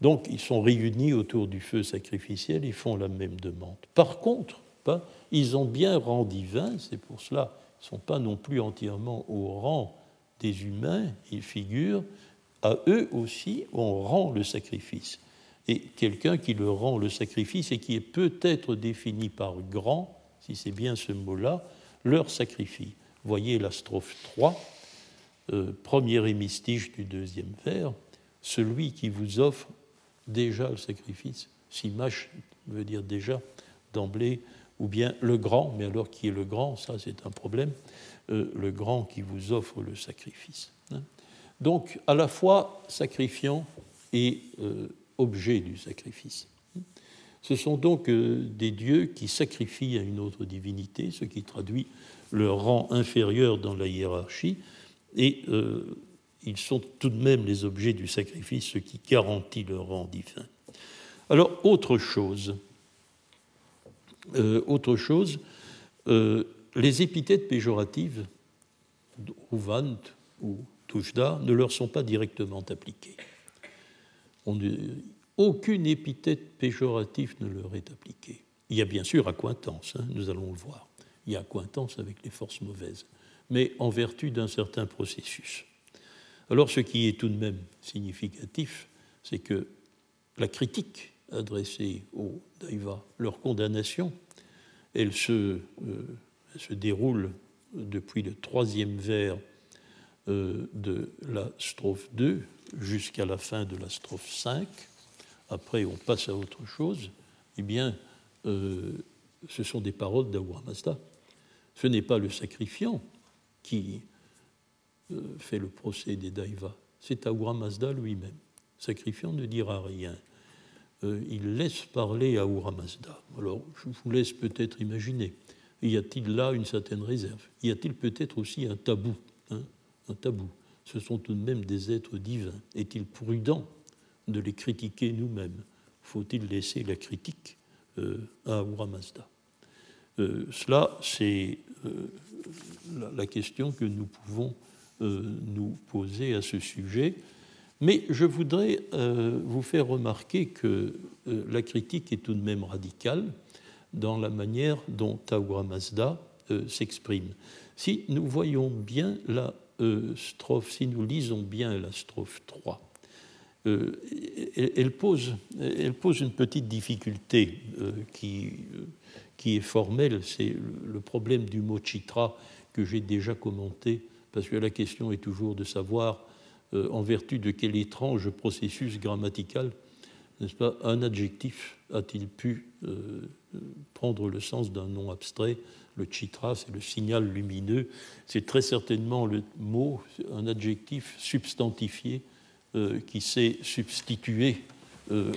Donc ils sont réunis autour du feu sacrificiel, ils font la même demande. Par contre, pas, ils ont bien rang divin, c'est pour cela qu'ils ne sont pas non plus entièrement au rang des humains, ils figurent, à eux aussi on rend le sacrifice. Et quelqu'un qui leur rend le sacrifice et qui est peut-être défini par grand, si c'est bien ce mot-là, leur sacrifie. Voyez la strophe 3, euh, premier hémistiche du deuxième vers, celui qui vous offre déjà le sacrifice. Simash veut dire déjà d'emblée, ou bien le grand, mais alors qui est le grand, ça c'est un problème, euh, le grand qui vous offre le sacrifice. Hein. Donc à la fois sacrifiant et euh, objet du sacrifice. Ce sont donc euh, des dieux qui sacrifient à une autre divinité, ce qui traduit leur rang inférieur dans la hiérarchie, et ils sont tout de même les objets du sacrifice, ce qui garantit leur rang divin. Alors, autre chose, euh, autre chose, euh, les épithètes péjoratives, Ouvant ou Tushda, ne leur sont pas directement appliquées. Aucune épithète péjorative ne leur est appliquée. Il y a bien sûr accointance, hein, nous allons le voir. Il y a accointance avec les forces mauvaises, mais en vertu d'un certain processus. Alors ce qui est tout de même significatif, c'est que la critique adressée aux Daiva, leur condamnation, elle se, euh, se déroule depuis le troisième vers euh, de la strophe 2 jusqu'à la fin de la strophe 5. Après, on passe à autre chose. Eh bien, euh, ce sont des paroles d'Ahura Mazda. Ce n'est pas le sacrifiant qui euh, fait le procès des Daivas. C'est Ahura Mazda lui-même. Sacrifiant ne dira rien. Euh, il laisse parler Ahura Mazda. Alors, je vous laisse peut-être imaginer. Y a-t-il là une certaine réserve? Y a-t-il peut-être aussi un tabou hein, Un tabou. Ce sont tout de même des êtres divins. Est-il prudent de les critiquer nous-mêmes Faut-il laisser la critique euh, à Ahura Mazda Cela, c'est la, question que nous pouvons euh, nous poser à ce sujet. Mais je voudrais euh, vous faire remarquer que euh, la critique est tout de même radicale dans la manière dont Taoura Mazda s'exprime. Si nous voyons bien la strophe, si nous lisons bien la strophe 3, elle, pose, pose, une petite difficulté qui, qui, est formelle, c'est le problème du mot chitra que j'ai déjà commenté parce que la question est toujours de savoir euh, en vertu de quel étrange processus grammatical, n'est-ce pas, un adjectif a-t-il pu euh, prendre le sens d'un nom abstrait Le chitra, c'est le signal lumineux. C'est très certainement le mot, un adjectif substantifié euh, qui s'est substitué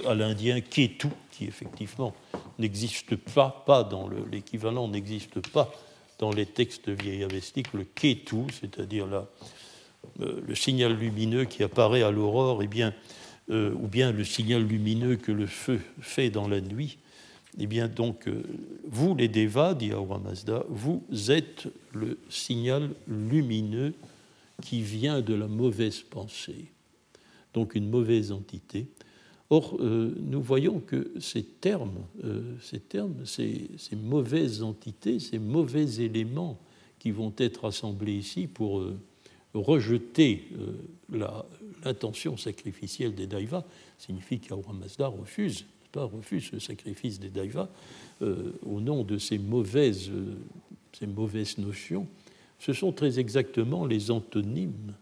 à l'indien ketu, qui effectivement n'existe pas, pas dans l'équivalent n'existe pas dans les textes vieillavestiques le ketu, c'est-à-dire euh, le signal lumineux qui apparaît à l'aurore, eh euh, ou bien le signal lumineux que le feu fait dans la nuit. Eh bien, donc, euh, vous, les Devas, dit Aura Mazda, vous êtes le signal lumineux qui vient de la mauvaise pensée, donc une mauvaise entité. Or, euh, nous voyons que ces termes, euh, ces, mauvaises entités, ces mauvais éléments qui vont être assemblés ici pour rejeter l'intention sacrificielle des Daivas, signifie qu'Aura Mazda refuse, refuse le sacrifice des Daivas au nom de ces mauvaises, ces mauvaises notions. Ce sont très exactement les antonymes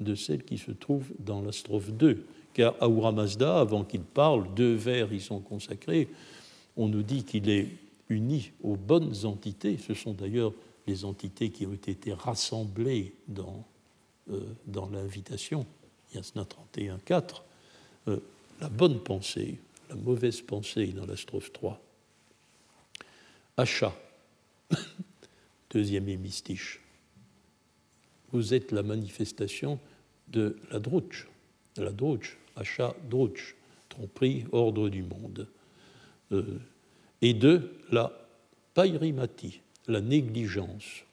de celles qui se trouvent dans la strophe 2 car Ahura Mazda, avant qu'il parle, deux vers y sont consacrés. On nous dit qu'il est uni aux bonnes entités. Ce sont d'ailleurs les entités qui ont été rassemblées dans, euh, dans l'invitation, Yasna 31.4. Euh, la bonne pensée, la mauvaise pensée dans la strophe 3. Achat, deuxième hémistiche. Vous êtes la manifestation de la drouche, la drouche, achat Druch, tromperie, ordre du monde. Euh, et de la pairimati, la négligence.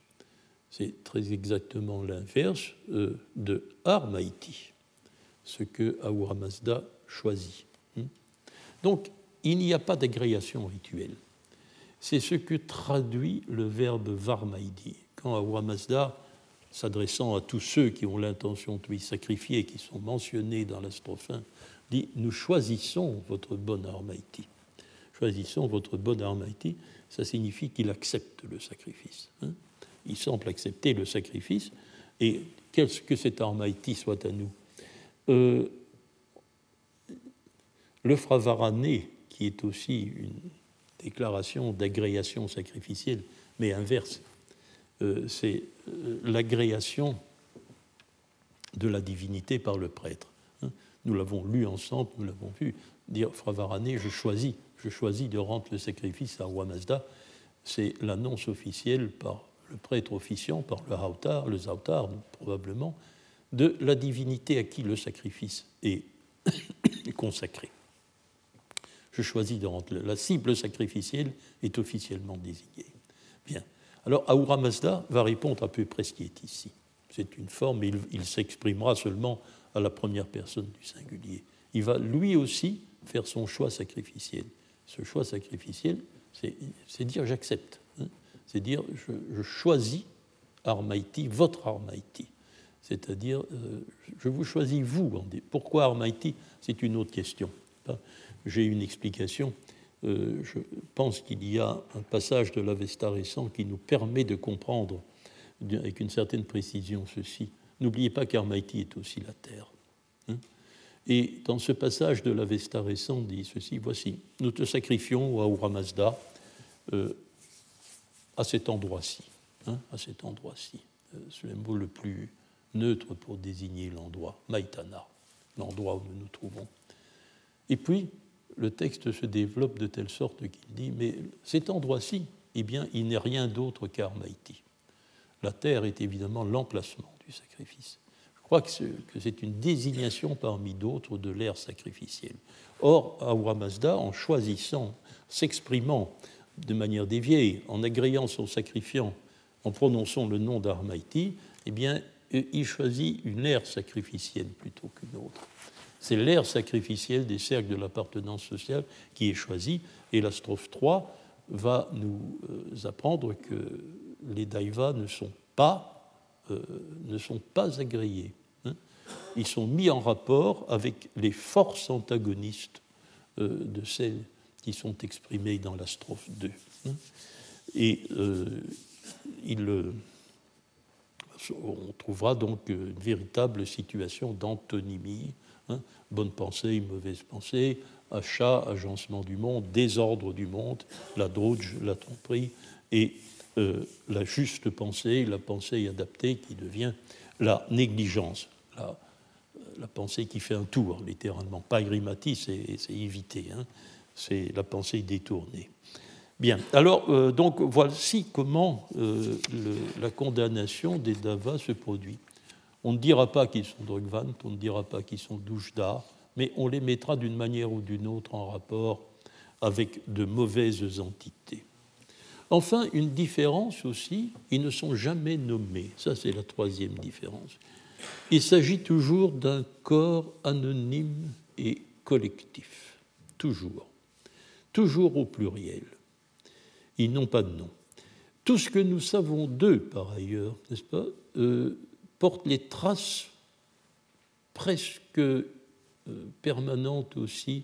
C'est très exactement l'inverse euh, de armaiti, ce que Ahura Mazda choisit. Donc, il n'y a pas d'agrégation rituelle. C'est ce que traduit le verbe varmaidi. Quand Mazda, s'adressant à tous ceux qui ont l'intention de lui sacrifier, qui sont mentionnés dans la strophe 1, dit Nous choisissons votre bon Armaïti. Choisissons votre bon Armaïti, ça signifie qu'il accepte le sacrifice. Hein. il semble accepter le sacrifice, et que cet Armaïti soit à nous? Euh, le Fravarané, qui est aussi une déclaration d'agréation sacrificielle, mais inverse, euh, c'est euh, l'agréation de la divinité par le prêtre. Hein. Nous l'avons lu ensemble, nous l'avons vu dire Fravarané, je choisis, je choisis de rendre le sacrifice à Roi Mazda. C'est l'annonce officielle par le prêtre officiant, par le Hautar, le Zautar probablement, de la divinité à qui le sacrifice est consacré. Je choisis de rendre la cible sacrificielle est officiellement désignée. Bien. Alors Ahura Mazda va répondre à peu près ce qui est ici. C'est une forme, il, il s'exprimera seulement à la première personne du singulier. Il va lui aussi faire son choix sacrificiel. Ce choix sacrificiel, c'est dire j'accepte. Hein. c'est dire je, choisis Armaïti, votre Armaïti. C'est-à-dire, euh, je vous choisis vous. Pourquoi Armaïti C'est une autre question. J'ai une explication. Euh, je pense qu'il y a un passage de l'Avesta récent qui nous permet de comprendre avec une certaine précision ceci. N'oubliez pas qu'Armaïti est aussi la terre. Hein. et dans ce passage de l'Avesta récent, dit ceci voici, nous te sacrifions à Uramazda euh, à cet endroit-ci. Hein, à cet endroit-ci. Euh, c'est le mot le plus neutre pour désigner l'endroit, Maitana, l'endroit où nous nous trouvons. Et puis, le texte se développe de telle sorte qu'il dit Mais cet endroit-ci, eh bien, il n'est rien d'autre qu'Armaïti. La terre est évidemment l'emplacement du sacrifice. Je crois que c'est une désignation parmi d'autres de l'ère sacrificielle. Or, Ahura Mazda, en choisissant, s'exprimant de manière déviée, en agréant son sacrifiant, en prononçant le nom d'Armaïti, eh bien, il choisit une ère sacrificielle plutôt qu'une autre. C'est l'ère sacrificielle des cercles de l'appartenance sociale qui est choisie, et la strophe 3 va nous euh, apprendre que les daivas ne sont pas, euh, ne sont pas agréés. Hein. Ils sont mis en rapport avec les forces antagonistes euh, de celles qui sont exprimées dans la strophe 2. Hein. Et on trouvera donc une véritable situation d'antonymie Hein, bonne pensée, mauvaise pensée, achat, agencement du monde, désordre du monde, la droge, la tromperie, et euh, la juste pensée, la pensée adaptée qui devient la négligence, la, la pensée qui fait un tour, littéralement. Pas grimati, c'est éviter, hein, c'est la pensée détournée. Bien, alors, euh, donc, voici comment euh, la condamnation des davas se produit. On ne dira pas qu'ils sont Drugvant, on ne dira pas qu'ils sont Douchda, mais on les mettra d'une manière ou d'une autre en rapport avec de mauvaises entités. Enfin, une différence aussi, ils ne sont jamais nommés. Ça, c'est la troisième différence. Il s'agit toujours d'un corps anonyme et collectif. Toujours. Toujours au pluriel. Ils n'ont pas de nom. Tout ce que nous savons d'eux, par ailleurs, n'est-ce pas, euh, porte les traces presque euh, permanentes aussi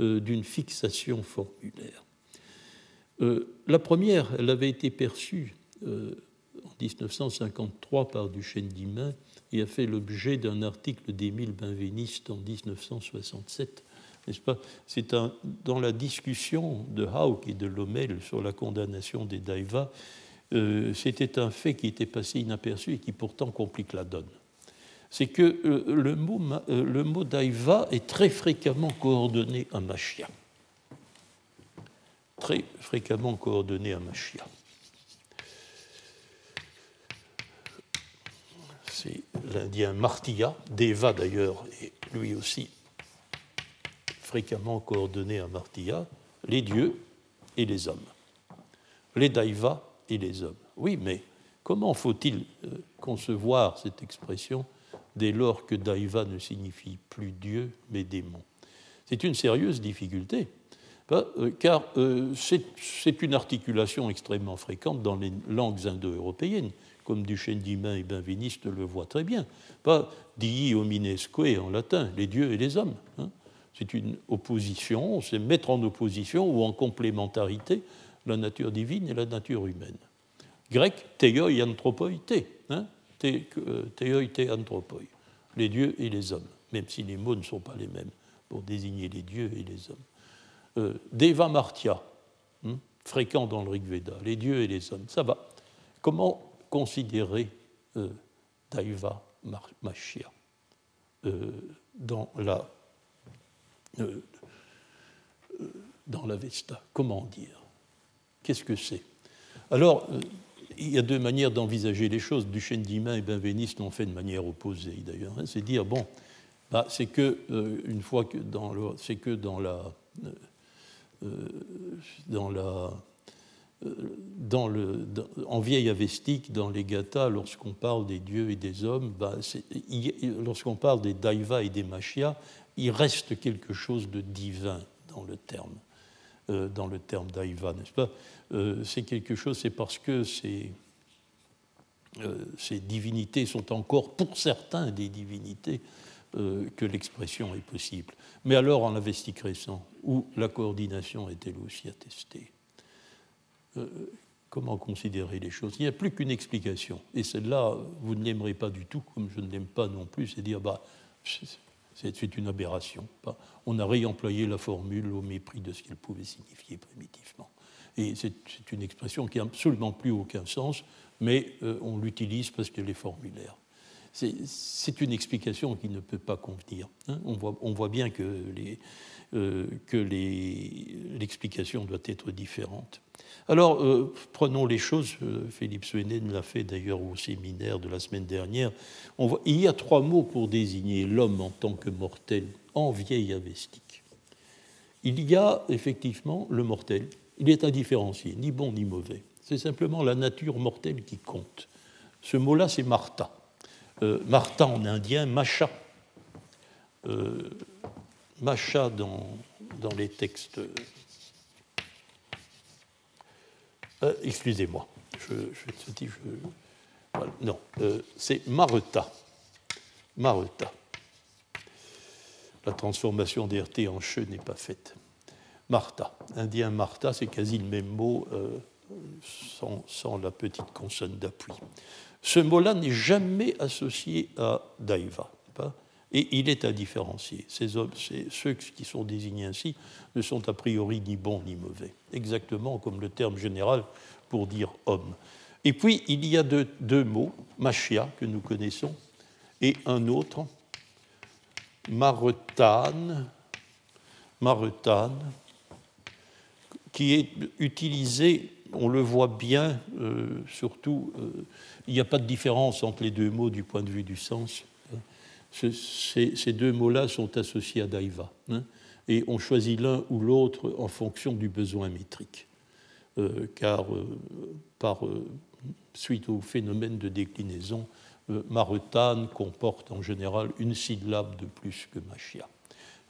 euh, d'une fixation formulaire. La première, elle avait été perçue en 1953 par Duchesne d'Imain et a fait l'objet d'un article d'Émile Benveniste en 1967. N'est-ce pas? C'est dans la discussion de Hauck et de Lommel sur la condamnation des Daivas euh, c'était un fait qui était passé inaperçu et qui pourtant complique la donne. C'est que euh, le mot, euh, le mot daïva est très fréquemment coordonné à machia. Très fréquemment coordonné à machia. C'est l'indien Martia, Deva d'ailleurs, et lui aussi fréquemment coordonné à Martia, les dieux et les hommes. Les daivas et les hommes. Oui, mais comment faut-il euh, concevoir cette expression dès lors que Daiva ne signifie plus Dieu, mais démon? C'est une sérieuse difficulté, bah, car c'est une articulation extrêmement fréquente dans les langues indo-européennes, comme Duchesne d'Imain et Benveniste le voient très bien. Pas dii hominesque en latin, les dieux et les hommes. C'est une opposition, c'est mettre en opposition ou en complémentarité la nature divine et la nature humaine. Grec, teioi anthropoi te, hein, teioi te anthropoi, les dieux et les hommes, même si les mots ne sont pas les mêmes pour désigner les dieux et les hommes. Euh, Deva Martya, hein, fréquent dans le Rig Veda, les dieux et les hommes, ça va. Comment considérer euh, Daiva Mashia euh, dans la euh, dans l'Avesta. Comment dire? Qu'est-ce que c'est? Alors, il y a deux manières d'envisager les choses. Duchesne d'Imain et Benveniste l'ont fait de manière opposée, d'ailleurs. Hein. C'est dire, bon, bah, c'est que, une fois que dans, le, c'est que dans la. dans la en vieille avestique, dans les gathas, lorsqu'on parle des dieux et des hommes, bah, lorsqu'on parle des daivas et des machia, il reste quelque chose de divin dans le terme, euh, dans le terme daiva, n'est-ce pas? Euh, C'est quelque chose, c'est parce que ces, euh, ces, divinités sont encore, pour certains, des divinités que l'expression est possible. Mais alors en avestique récent, où la coordination est elle aussi attestée? Euh, comment considérer les choses? Il n'y a plus qu'une explication. Et celle-là, vous ne l'aimerez pas du tout, comme je ne l'aime pas non plus, c'est dire, bah, c'est une aberration. On a réemployé la formule au mépris de ce qu'elle pouvait signifier primitivement. Et c'est une expression qui n'a absolument plus aucun sens, mais euh, on l'utilise parce qu'elle est formulaire. C'est une explication qui ne peut pas convenir. Hein. On, voit, bien que l'explication euh, doit être différente. Alors, euh, prenons les choses, euh, Philippe Swenen l'a fait d'ailleurs au séminaire de la semaine dernière. il y a trois mots pour désigner l'homme en tant que mortel en vieille avestique. Il y a effectivement le mortel, il est indifférencié, ni bon ni mauvais. C'est simplement la nature mortelle qui compte. Ce mot-là, c'est Martha. Euh, Martha en indien, Masha. Masha dans, dans les textes Euh, excusez-moi, je, je, non, euh, c'est Mareta. Mareta. La transformation d'RT en che n'est pas faite. Martha. Indien Martha, c'est quasi le même mot euh, sans, la petite consonne d'appui. Ce mot-là n'est jamais associé à Daiva. Et il est à différencier. Ces hommes, ceux qui sont désignés ainsi ne sont a priori ni bons ni mauvais, exactement comme le terme général pour dire homme. Et puis, il y a deux, mots, machia, que nous connaissons, et un autre, maretane, maretane, qui est utilisé, on le voit bien, euh, surtout, euh, il n'y a pas de différence entre les deux mots du point de vue du sens ces, deux mots-là sont associés à Daiva. Hein, et on choisit l'un ou l'autre en fonction du besoin métrique. Euh, car par suite au phénomène de déclinaison, Maretane comporte en général une syllabe de plus que Machia.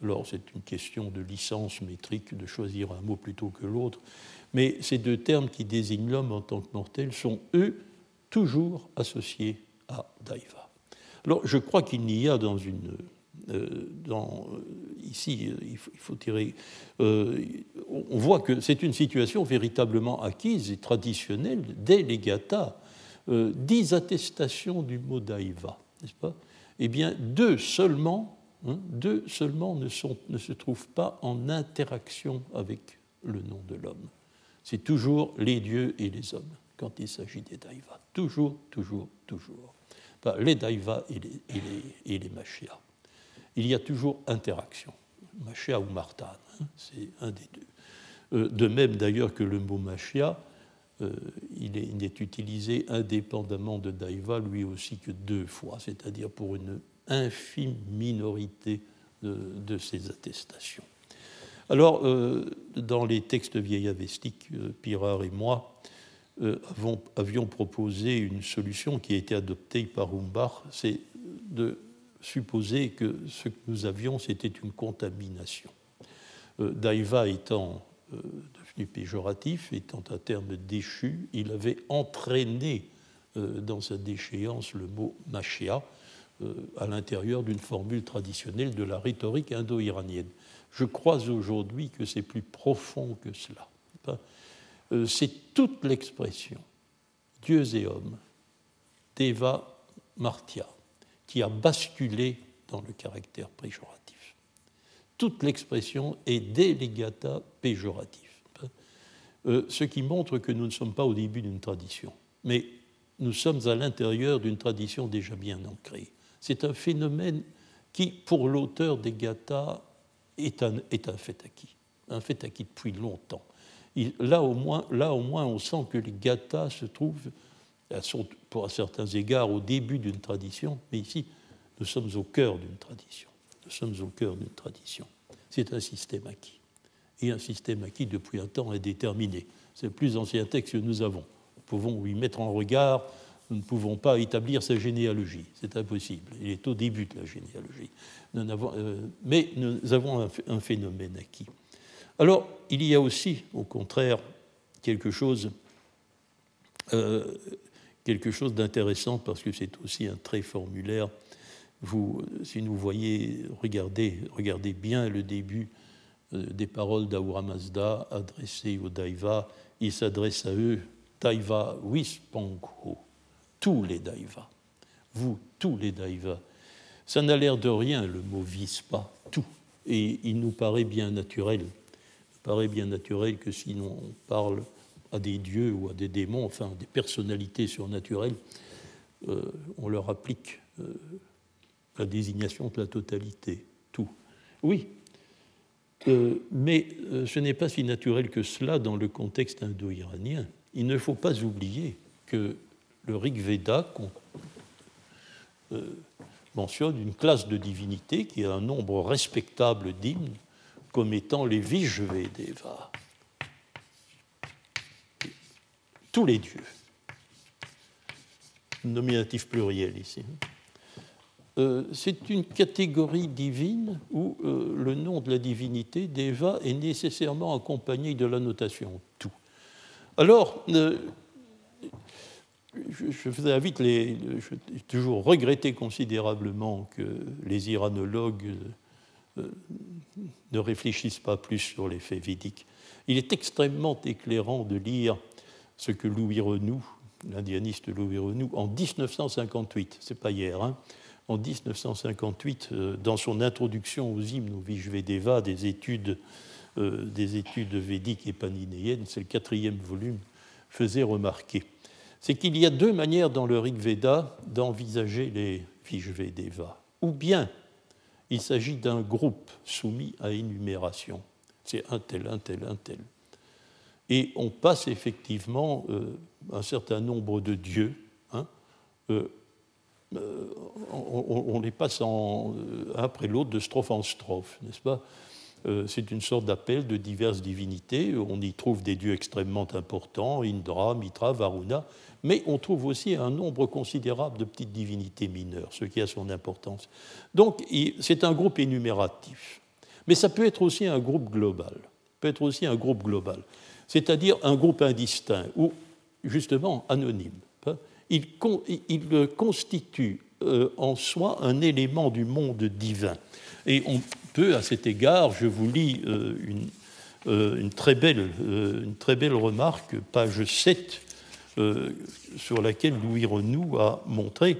Alors c'est une question de licence métrique de choisir un mot plutôt que l'autre, mais ces deux termes qui désignent l'homme en tant que mortel sont, eux, toujours associés à Daiva. Alors, je crois qu'il n'y a dans une. Euh, euh, ici, euh, il faut, tirer. on voit que c'est une situation véritablement acquise et traditionnelle dès les Gathas. dix attestations du mot daïva, n'est-ce pas? Eh bien, deux seulement, hein, deux seulement ne se trouvent pas en interaction avec le nom de l'homme. C'est toujours les dieux et les hommes quand il s'agit des daïvas. Toujours, toujours, toujours les Daiva et les, et les, Machia. Il y a toujours interaction, Machia ou Martan, hein, c'est un des deux. Euh, de même d'ailleurs que le mot Machia, euh, il, n'est utilisé indépendamment de Daiva lui aussi que deux fois, c'est-à-dire pour une infime minorité de, ces attestations. Alors, euh, dans les textes vieillavestiques, Pirard et moi, euh, avions proposé une solution qui a été adoptée par Humbach, c'est de supposer que ce que nous avions, c'était une contamination. Daiva étant devenu péjoratif, étant un terme déchu, il avait entraîné dans sa déchéance le mot machia à l'intérieur d'une formule traditionnelle de la rhétorique indo-iranienne. Je crois aujourd'hui que c'est plus profond que cela. C'est toute l'expression dieux et hommes d'Eva Martia qui a basculé dans le caractère péjoratif. Toute l'expression est délegata péjoratif, euh, ce qui montre que nous ne sommes pas au début d'une tradition, mais nous sommes à l'intérieur d'une tradition déjà bien ancrée. C'est un phénomène qui, pour l'auteur des Gathas, est un, fait acquis, un fait acquis depuis longtemps. là, au moins, là, au moins, on sent que les Gathas se trouvent pour certains égards au début d'une tradition, mais ici, nous sommes au cœur d'une tradition. Nous sommes au cœur d'une tradition. C'est un système acquis. Et un système acquis depuis un temps indéterminé. C'est le plus ancien texte que nous avons. Nous pouvons y mettre en regard, nous ne pouvons pas établir sa généalogie. C'est impossible. Il est au début de la généalogie. Euh, mais nous avons un, phénomène acquis. Alors, il y a aussi, au contraire, quelque chose euh, chose d'intéressant parce que c'est aussi un trait formulaire. Vous, si vous voyez, regardez, regardez bien le début euh, des paroles d'Aura Mazda adressées aux Daiva. Il s'adresse à eux, Daiva Wispangho, tous les Daiva. Vous, tous les Daiva. Ça n'a l'air de rien, le mot Vispa, tout. Et il nous paraît bien naturel. Il paraît bien naturel que si on parle à des dieux ou à des démons, enfin des personnalités surnaturelles, euh, on leur applique euh, la désignation de la totalité, tout. Oui, euh, mais ce n'est pas si naturel que cela dans le contexte indo-iranien. Il ne faut pas oublier que le Rig Veda mentionne une classe de divinités qui a un nombre respectable d'hymnes comme étant les Vijvedeva tous les dieux. Nominatif pluriel ici. Euh, c'est une catégorie divine où euh, le nom de la divinité, d'Eva, est nécessairement accompagné de la notation tout. Alors, euh, je, vous invite, les, je, toujours regretté considérablement que les iranologues ne réfléchissent pas plus sur les faits védiques. Il est extrêmement éclairant de lire ce que Louis Renou, l'indianiste Louis Renou, en 1958, c'est pas hier, hein, en 1958, euh, dans son introduction aux hymnes au Vijvedeva, des études, euh, des études védiques et paninéennes, c'est le quatrième volume, faisait remarquer. C'est qu'il y a deux manières dans le Rig Veda d'envisager les Vijvedeva. Ou bien il s'agit d'un groupe soumis à énumération. C'est un tel, un tel, un tel. Et on passe effectivement euh, un certain nombre de dieux. Hein, euh, euh, on, les passe en, après l'autre de strophe en strophe, n'est-ce pas? C'est une sorte d'appel de diverses divinités. On y trouve des dieux extrêmement importants, Indra, Mitra, Varuna, mais on trouve aussi un nombre considérable de petites divinités mineures, ce qui a son importance. Donc c'est un groupe énumératif. Mais ça peut être aussi un groupe global. Peut être aussi un groupe global c'est-à-dire un groupe indistinct ou justement anonyme. Il, constitue euh, en soi un élément du monde divin. Et on peut, à cet égard, je vous lis euh, euh, une, très belle, une très belle remarque, page 7, sur laquelle Louis Renou a montré,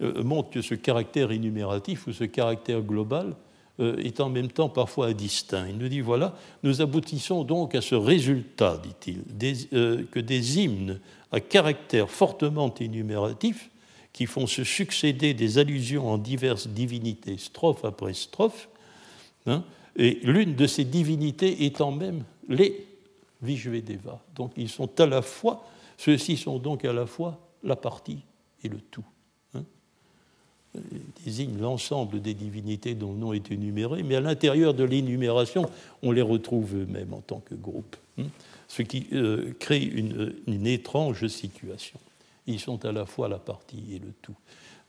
montre que ce caractère énumératif ou ce caractère global euh, est en même temps parfois indistinct. Il nous dit voilà, nous aboutissons donc à ce résultat, dit-il, euh, que des hymnes à caractère fortement énumératif, qui font se succéder des allusions en diverses divinités, strophe après strophe, hein, et l'une de ces divinités étant même les Vijvedeva. Donc ils sont à la fois, ceux-ci sont donc à la fois la partie et le tout désigne l'ensemble des divinités dont le nom est énuméré, mais à l'intérieur de l'énumération, on les retrouve eux-mêmes en tant que groupe, hein, ce qui euh, crée une, étrange situation. Ils sont à la fois la partie et le tout.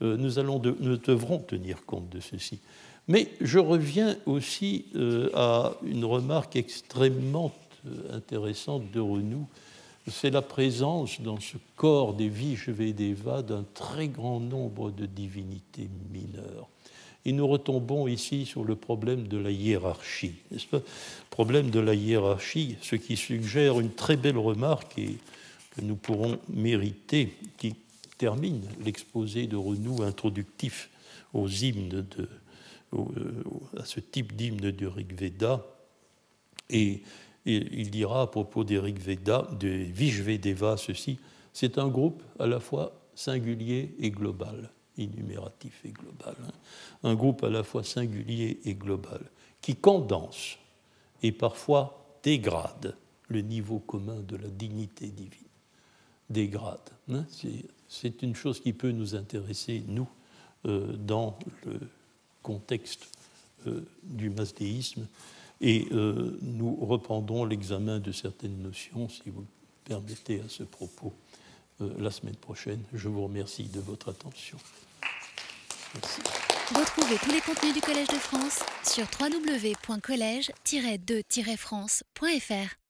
Euh, nous, devrons tenir compte de ceci. Mais je reviens aussi euh, à une remarque extrêmement intéressante de Renou, c'est la présence dans ce corps des Vishvedeva d'un très grand nombre de divinités mineures. Et nous retombons ici sur le problème de la hiérarchie, n'est-ce pas? Problème de la hiérarchie, ce qui suggère une très belle remarque que nous pourrons mériter, qui termine l'exposé de Renou introductif aux hymnes euh, à ce type d'hymne du Rig Veda. Et, il dira à propos des Rig Veda, des Vishvedeva, ceci c'est un groupe à la fois singulier et global, innumératif et global. Hein. Un groupe à la fois singulier et global, qui condense et parfois dégrade le niveau commun de la dignité divine. Dégrade. Hein. C'est une chose qui peut nous intéresser, nous, euh, dans le contexte euh, du masdéisme. Et euh, nous reprendrons l'examen de certaines notions, si vous permettez, à ce propos la semaine prochaine. Je vous remercie de votre attention. Merci. Retrouvez tous les contenus du Collège de France sur www.colège-2-france.fr.